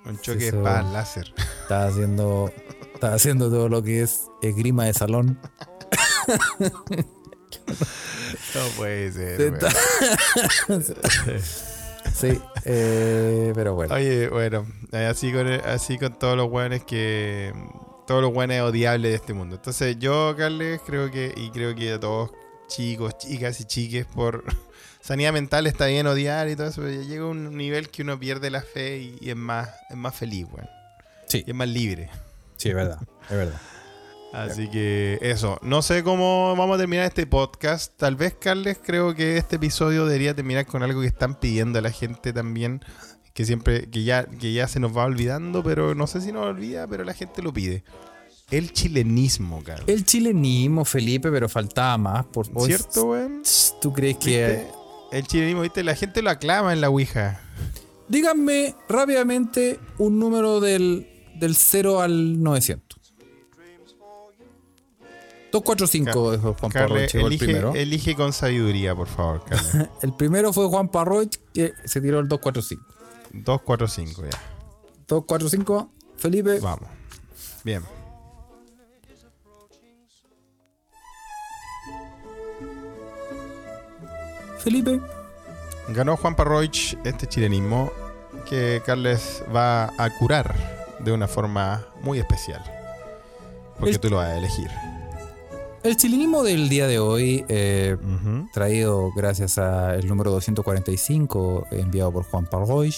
Un choque Eso- de espadas láser. Estaba haciendo. Estaba haciendo todo lo que es esgrima de salón. No puede ser. Sí, eh, pero bueno. Oye, bueno, eh, así con, así con todos los weones que. Todos los weones odiables de este mundo. Entonces, yo, Carles, creo que. Y creo que a todos, chicos, chicas y chiques, por sanidad mental está bien odiar y todo eso. Pero ya llega un nivel que uno pierde la fe y, y es, más, es más feliz, weón. Sí, Y es más libre. sí, es verdad. Es verdad. Así que eso, no sé cómo vamos a terminar este podcast. Tal vez, Carles, creo que este episodio debería terminar con algo que están pidiendo a la gente también, que siempre, que ya, que ya se nos va olvidando, pero no sé si nos olvida, pero la gente lo pide. El chilenismo, Carles. El chilenismo, Felipe, pero faltaba más. Por, ¿Cierto, weón? ¿Tú crees que.? El chilenismo, viste, la gente lo aclama en la Ouija. Díganme rápidamente un número del, del 0 al 900. 245 dijo Juan el elige, primero. elige con sabiduría, por favor. El primero fue Juan Parroy, que se tiró el 245. 245, ya. 245, Felipe. Vamos. Bien. Felipe. Ganó Juan Parroich este chilenismo que Carles va a curar de una forma muy especial. Porque El- tú lo vas a elegir. El chilenismo del día de hoy, eh, Ujú. traído gracias al número 245 enviado por Juan Parroy.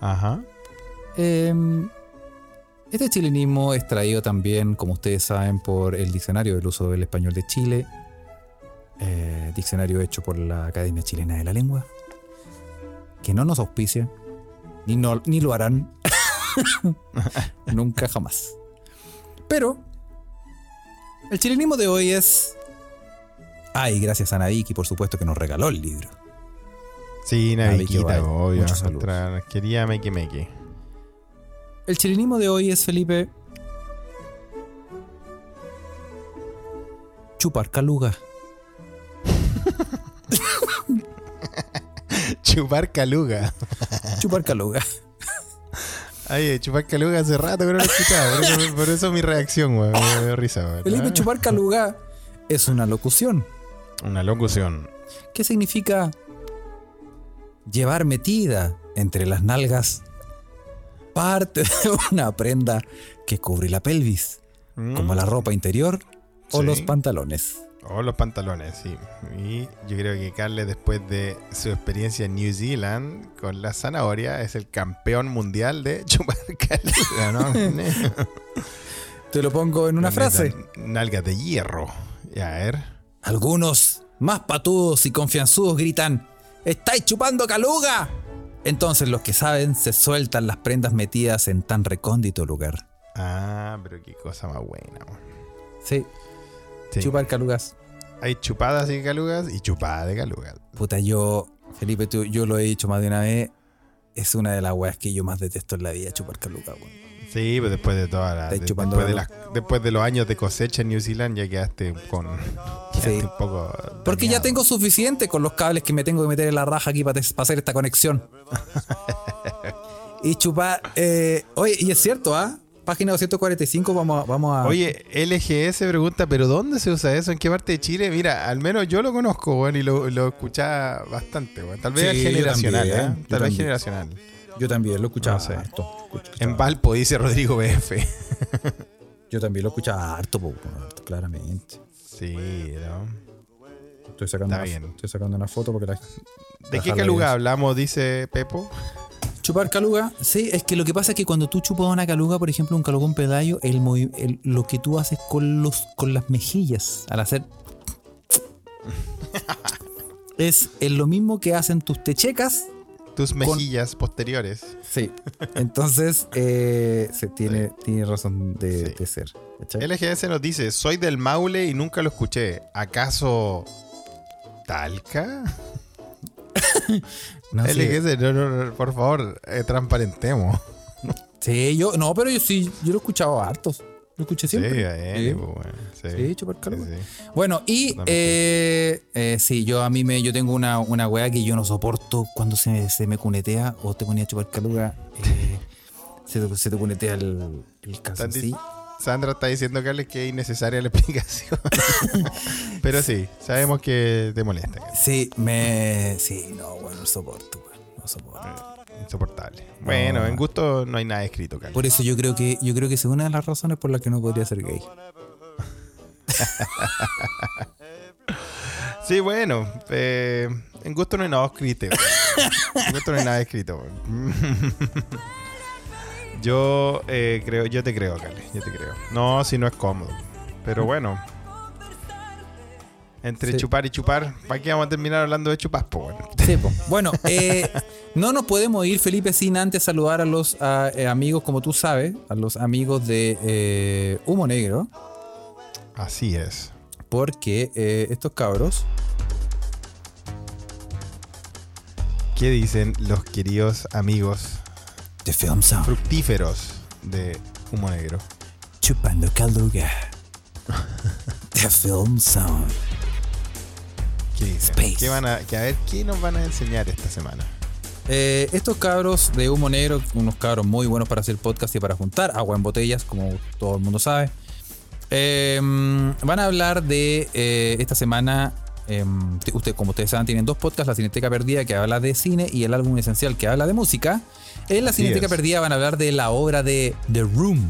Ajá. Eh, este chilenismo es traído también, como ustedes saben, por el Diccionario del Uso del Español de Chile, eh, diccionario hecho por la Academia Chilena de la Lengua, que no nos auspicia, ni, no- ni lo harán, nunca jamás. Pero, el chilenismo de hoy es. Ay, gracias a Naviki, por supuesto, que nos regaló el libro. Sí, Naviquita, obvio. Nuestra querida Meque Meque. El chilenismo de hoy es, Felipe. Chupar caluga. Chupar caluga. Chupar caluga. Ay, chupar caluga hace rato que no lo escuchaba. Por eso, por eso mi reacción, weón. Me dio risa, weón. Felipe, chupar caluga es una locución. Una locución. ¿Qué significa llevar metida entre las nalgas parte de una prenda que cubre la pelvis, como la ropa interior o Sí. los pantalones? O los pantalones, sí. Y yo creo que Carles, después de su experiencia en New Zealand con la zanahoria, es el campeón mundial de chupar caluga, ¿no? Te lo pongo en una frase. Nalgas de hierro. Ya, a ver. Algunos, más patudos y confianzudos, gritan: ¡Estáis chupando caluga! Entonces los que saben se sueltan las prendas metidas en tan recóndito lugar. Ah, pero qué cosa más buena. Sí, Sí. chupar calugas. Hay chupadas de calugas y chupadas de calugas. Puta, yo, Felipe, tú- yo lo he dicho más de una vez. Es una de las weas que yo más detesto en la vida, chupar caluga, weón. Sí, pues después de toda la, Estáis de- chupando después, de caluga. las- después de los años de cosecha en New Zealand ya quedaste con quedaste Sí. un poco Porque ya tengo suficiente con los cables que me tengo que meter en la raja aquí para, hacer esta conexión. y chupar. eh, oye, y es cierto, ¿ah? Página 245, vamos a. Vamos a Oye, LGS pregunta, ¿pero dónde se usa eso? ¿En qué parte de Chile? Mira, al menos yo lo conozco, bueno, y lo, lo escuchaba bastante, bueno. Tal vez Sí, generacional, también, ¿eh? Tal vez también. generacional. Yo también lo escuchaba No sé. harto. Escuchaba- En Valpo, dice Rodrigo BF. Yo también lo escuchaba harto, po, harto, claramente. Sí, ¿no? Estoy sacando, Está una, bien. estoy sacando una foto porque la. ¿De qué bien. hablamos? Dice Pepo. Chupar caluga, sí, es que lo que pasa es que cuando tú chupas una caluga, por ejemplo, un calugón pedayo, el, lo que tú haces con los con las mejillas al hacer es, es lo mismo que hacen tus techecas. Tus mejillas posteriores. Sí. Entonces, eh, se tiene, tiene razón de, Sí. de ser. ¿cachai? LGS nos dice, soy del Maule y nunca lo escuché. ¿Acaso Talca? No, sí. LGS, no, no, por favor, eh, transparentemos. Sí, yo, no, pero yo sí, yo lo he escuchado hartos. Lo escuché Sí, siempre. bien, Sí. pues, bueno, sí. Sí, chupar caluga. Sí, sí. Bueno, y eh, eh, sí, yo a mí me, yo tengo una, una weá que yo no soporto cuando se me, se me cunetea o te ponía a chupar caluga. eh, se, te, se te cunetea el, el calzoncillo. Sandra está diciendo, Carles, que es innecesaria la explicación. Pero sí, sabemos que te molesta. Carles. Sí, me. Sí, no, bueno, no soporto, no soporto. Insoportable. Bueno, en gusto no hay nada escrito, Carles. Por eso yo creo que yo creo que es una de las razones por las que no podría ser gay. Sí, bueno, eh, en gusto no hay nada escrito. En gusto no hay nada escrito. Yo eh, creo, yo te creo, Carles, yo te creo. No, si no es cómodo. Pero bueno. Entre Sí. chupar y chupar, ¿para qué vamos a terminar hablando de chupas? Pues bueno. Sí, po. Bueno, eh, no nos podemos ir, Felipe, sin antes saludar a los a, eh, amigos, como tú sabes, a los amigos de eh, Humo Negro, Así es. porque eh, estos cabros ¿Qué dicen los queridos amigos de Film Sound, fructíferos de Humo Negro? chupando caluga. De Film Sound. ¿Qué dicen? Space. ¿Qué van a, que a ver, ¿qué nos van a enseñar esta semana? Eh, estos cabros de Humo Negro, unos cabros muy buenos para hacer podcast y para juntar agua en botellas, como todo el mundo sabe. eh, van a hablar de eh, esta semana. eh, usted, como ustedes saben, tienen dos podcasts: La Cineteca Perdida, que habla de cine, y el álbum esencial, que habla de música. En La Cineteca es. Perdida van a hablar de la obra de The Room,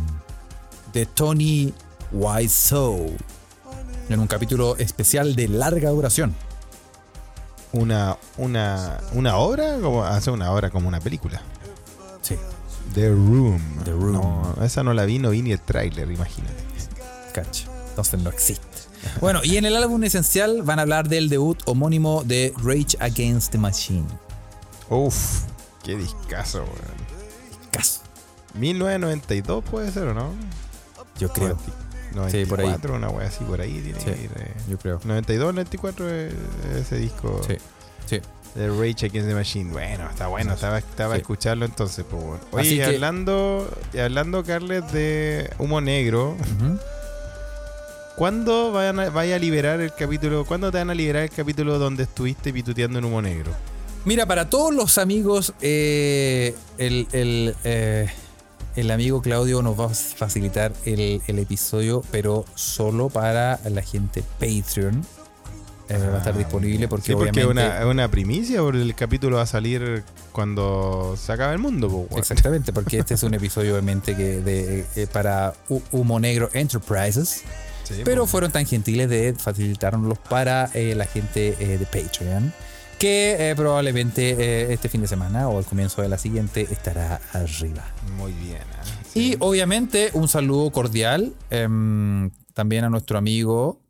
de Tony Wiseau, en un capítulo especial de larga duración. Una, una, una obra, como hace una obra como una película. Sí, The Room. The Room. No, esa no la vi, no vi ni el tráiler, imagínate. Cacho. Entonces no existe. Bueno, y en el álbum esencial van a hablar del debut homónimo de Rage Against the Machine. Uf, qué discazo, weón. Caso. 1992 puede ser, ¿o no? Yo creo. 94, Sí, por ahí. una wea así por ahí tiene Sí. que ir. eh. Yo creo. 92, 94 eh, ese disco Sí. Sí. de Rage Against the Machine. Bueno, está bueno, estaba, estaba a Sí. escucharlo entonces, pues bueno. Oye, Así y que- hablando, y hablando, Carles, de Humo Negro. ¿Cuándo a- vaya a liberar el capítulo? ¿Cuándo te van a liberar el capítulo donde estuviste pituteando en humo negro? Mira, para todos los amigos, eh, el, el, eh, el amigo Claudio nos va a facilitar el, el episodio, pero solo para la gente Patreon. Eh, va a estar disponible porque Sí, porque obviamente. es una, primicia, porque el capítulo va a salir cuando se acabe el mundo. Exactamente, porque este es un episodio obviamente que de, eh, para Hu- Humo Negro Enterprises, Sí, pero fueron tan gentiles de facilitarnos para la gente de Patreon, que eh, probablemente eh, este fin de semana o al comienzo de la siguiente estará arriba. Muy bien. ¿ah? Y obviamente un saludo cordial em, también a nuestro amigo.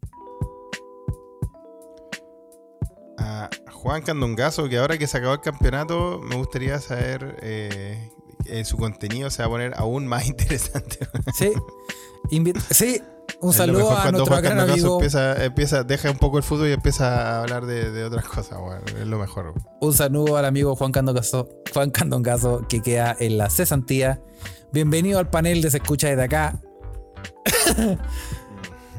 a Juan Candongazo, que ahora que se acabó el campeonato, me gustaría saber eh, eh, su contenido se va a poner aún más interesante. Sí, invi- sí un saludo a nuestro Juan gran Candongazo amigo. empieza, empieza, deja un poco el fútbol y empieza a hablar de, de otras cosas. Bueno, es lo mejor. Un saludo al amigo Juan Candongazo, Juan Candongazo que queda en la cesantía. Bienvenido al panel de Se Escucha desde acá.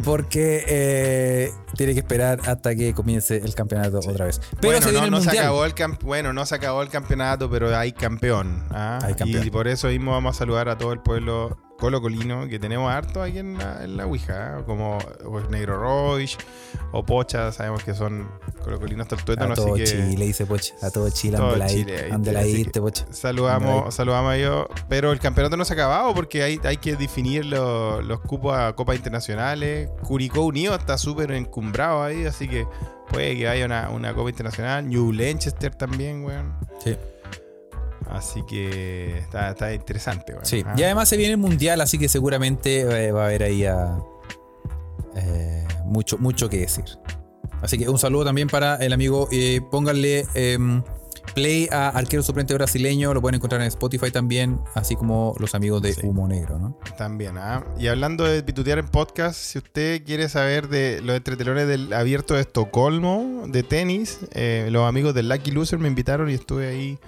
Porque eh, tiene que esperar hasta que comience el campeonato otra vez. Pero bueno, se no, el no se acabó el bueno, no se acabó el campeonato, pero hay campeón. ¿ah? Hay campeón. Y por eso mismo vamos a saludar a todo el pueblo colocolino, que tenemos harto aquí en la, en la Ouija, ¿ah? como pues, Negro Royce o Pocha, sabemos que son colocolinos A tortuétanos, todo así que Chile, dice Pocha. A todo Chile, Todo ande la Chile, ahí ande te- la irte, que- Pocha. Saludamos, ahí. saludamos a ellos, pero el campeonato no se ha acabado porque hay, hay que definir lo- los cupos a copas internacionales. Curicó Unido está súper encumbrado ahí, así que puede que haya una, una copa internacional. New Lanchester también, weón. Sí. Así que está, está interesante, weón. Sí, Ah. y además se viene el mundial, así que seguramente eh, va a haber ahí a, eh, mucho, mucho que decir. Así que un saludo también para el amigo. eh, pónganle em, play a Arquero Suplente Brasileño, lo pueden encontrar en Spotify también, así como los amigos de Sí. Humo Negro, ¿no? También, ¿ah? Y hablando de pitutear en podcast, si usted quiere saber de los entretelones del abierto de Estocolmo de tenis, eh, los amigos del Lucky Loser me invitaron y estuve ahí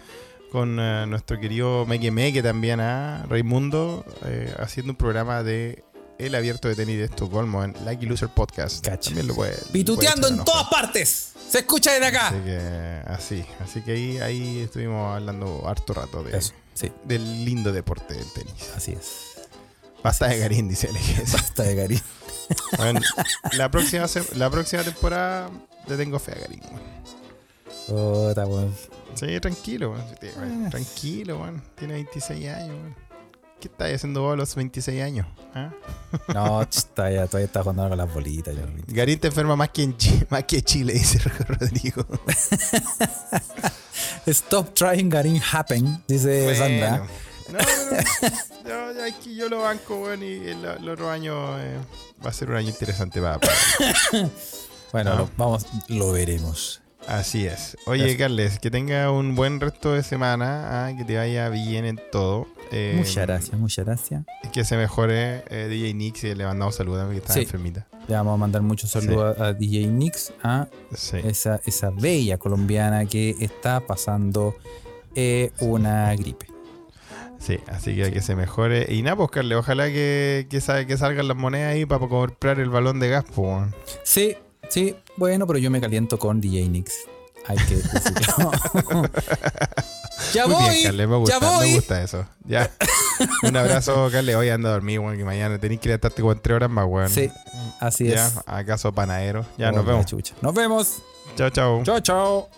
con eh, nuestro querido Meque Meque también, ¿ah? Raimundo, eh, haciendo un programa de el abierto de tenis de Estocolmo en Lucky Loser Podcast. Cacha. También lo puede. Pituteando puede en todas partes. Se escucha desde acá. Así que así, así que ahí, ahí estuvimos hablando harto rato de, Eso, sí, del lindo deporte del tenis. así es. Basta de Garín, dice el Basta de cariño. Bueno, la, próxima la próxima temporada le tengo fe a Garín. weón. Sí, tranquilo, weón. Ah. Tranquilo, weón. Tiene 26 años, weón. ¿Qué estás haciendo vos a los 26 años? ah? No, todavía, todavía está jugando con las bolitas. yo. Garín te enferma más que, en Chi- más que Chile, dice Rodrigo. Stop trying Garin happen, dice Bueno. Sandra. No, pero yo, aquí yo lo banco, weón, y el, el otro año eh, va a ser un año interesante para, Bueno, Ah. lo- vamos, lo veremos. Así es. Oye, Gracias. Carles, que tenga un buen resto de semana, ah, que te vaya bien en todo. Eh, muchas gracias, muchas gracias. Que se mejore eh, DJ Nix y le mandamos saludos que está Sí. enfermita. Le vamos a mandar muchos saludos a, a DJ Nix, a Sí. esa, esa bella colombiana que está pasando eh, una gripe. Sí, así que que se mejore. Y nada, pues Carles, ojalá que, que, que salgan las monedas ahí para comprar el balón de gas, pues. Sí, sí, bueno, pero yo me caliento con DJ Nix. Hay que decirlo. ya Muy voy, bien, Carles, me gusta, ya voy. me gusta eso. Ya. Un abrazo, Carles. Hoy anda a dormir, weón, que mañana tenés que levantarte como en tres horas más, weón. Sí, así Ya, es. acaso panadero. Ya, Oh, nos vemos. chucha. Nos vemos. Chao, chao. Chao, chao.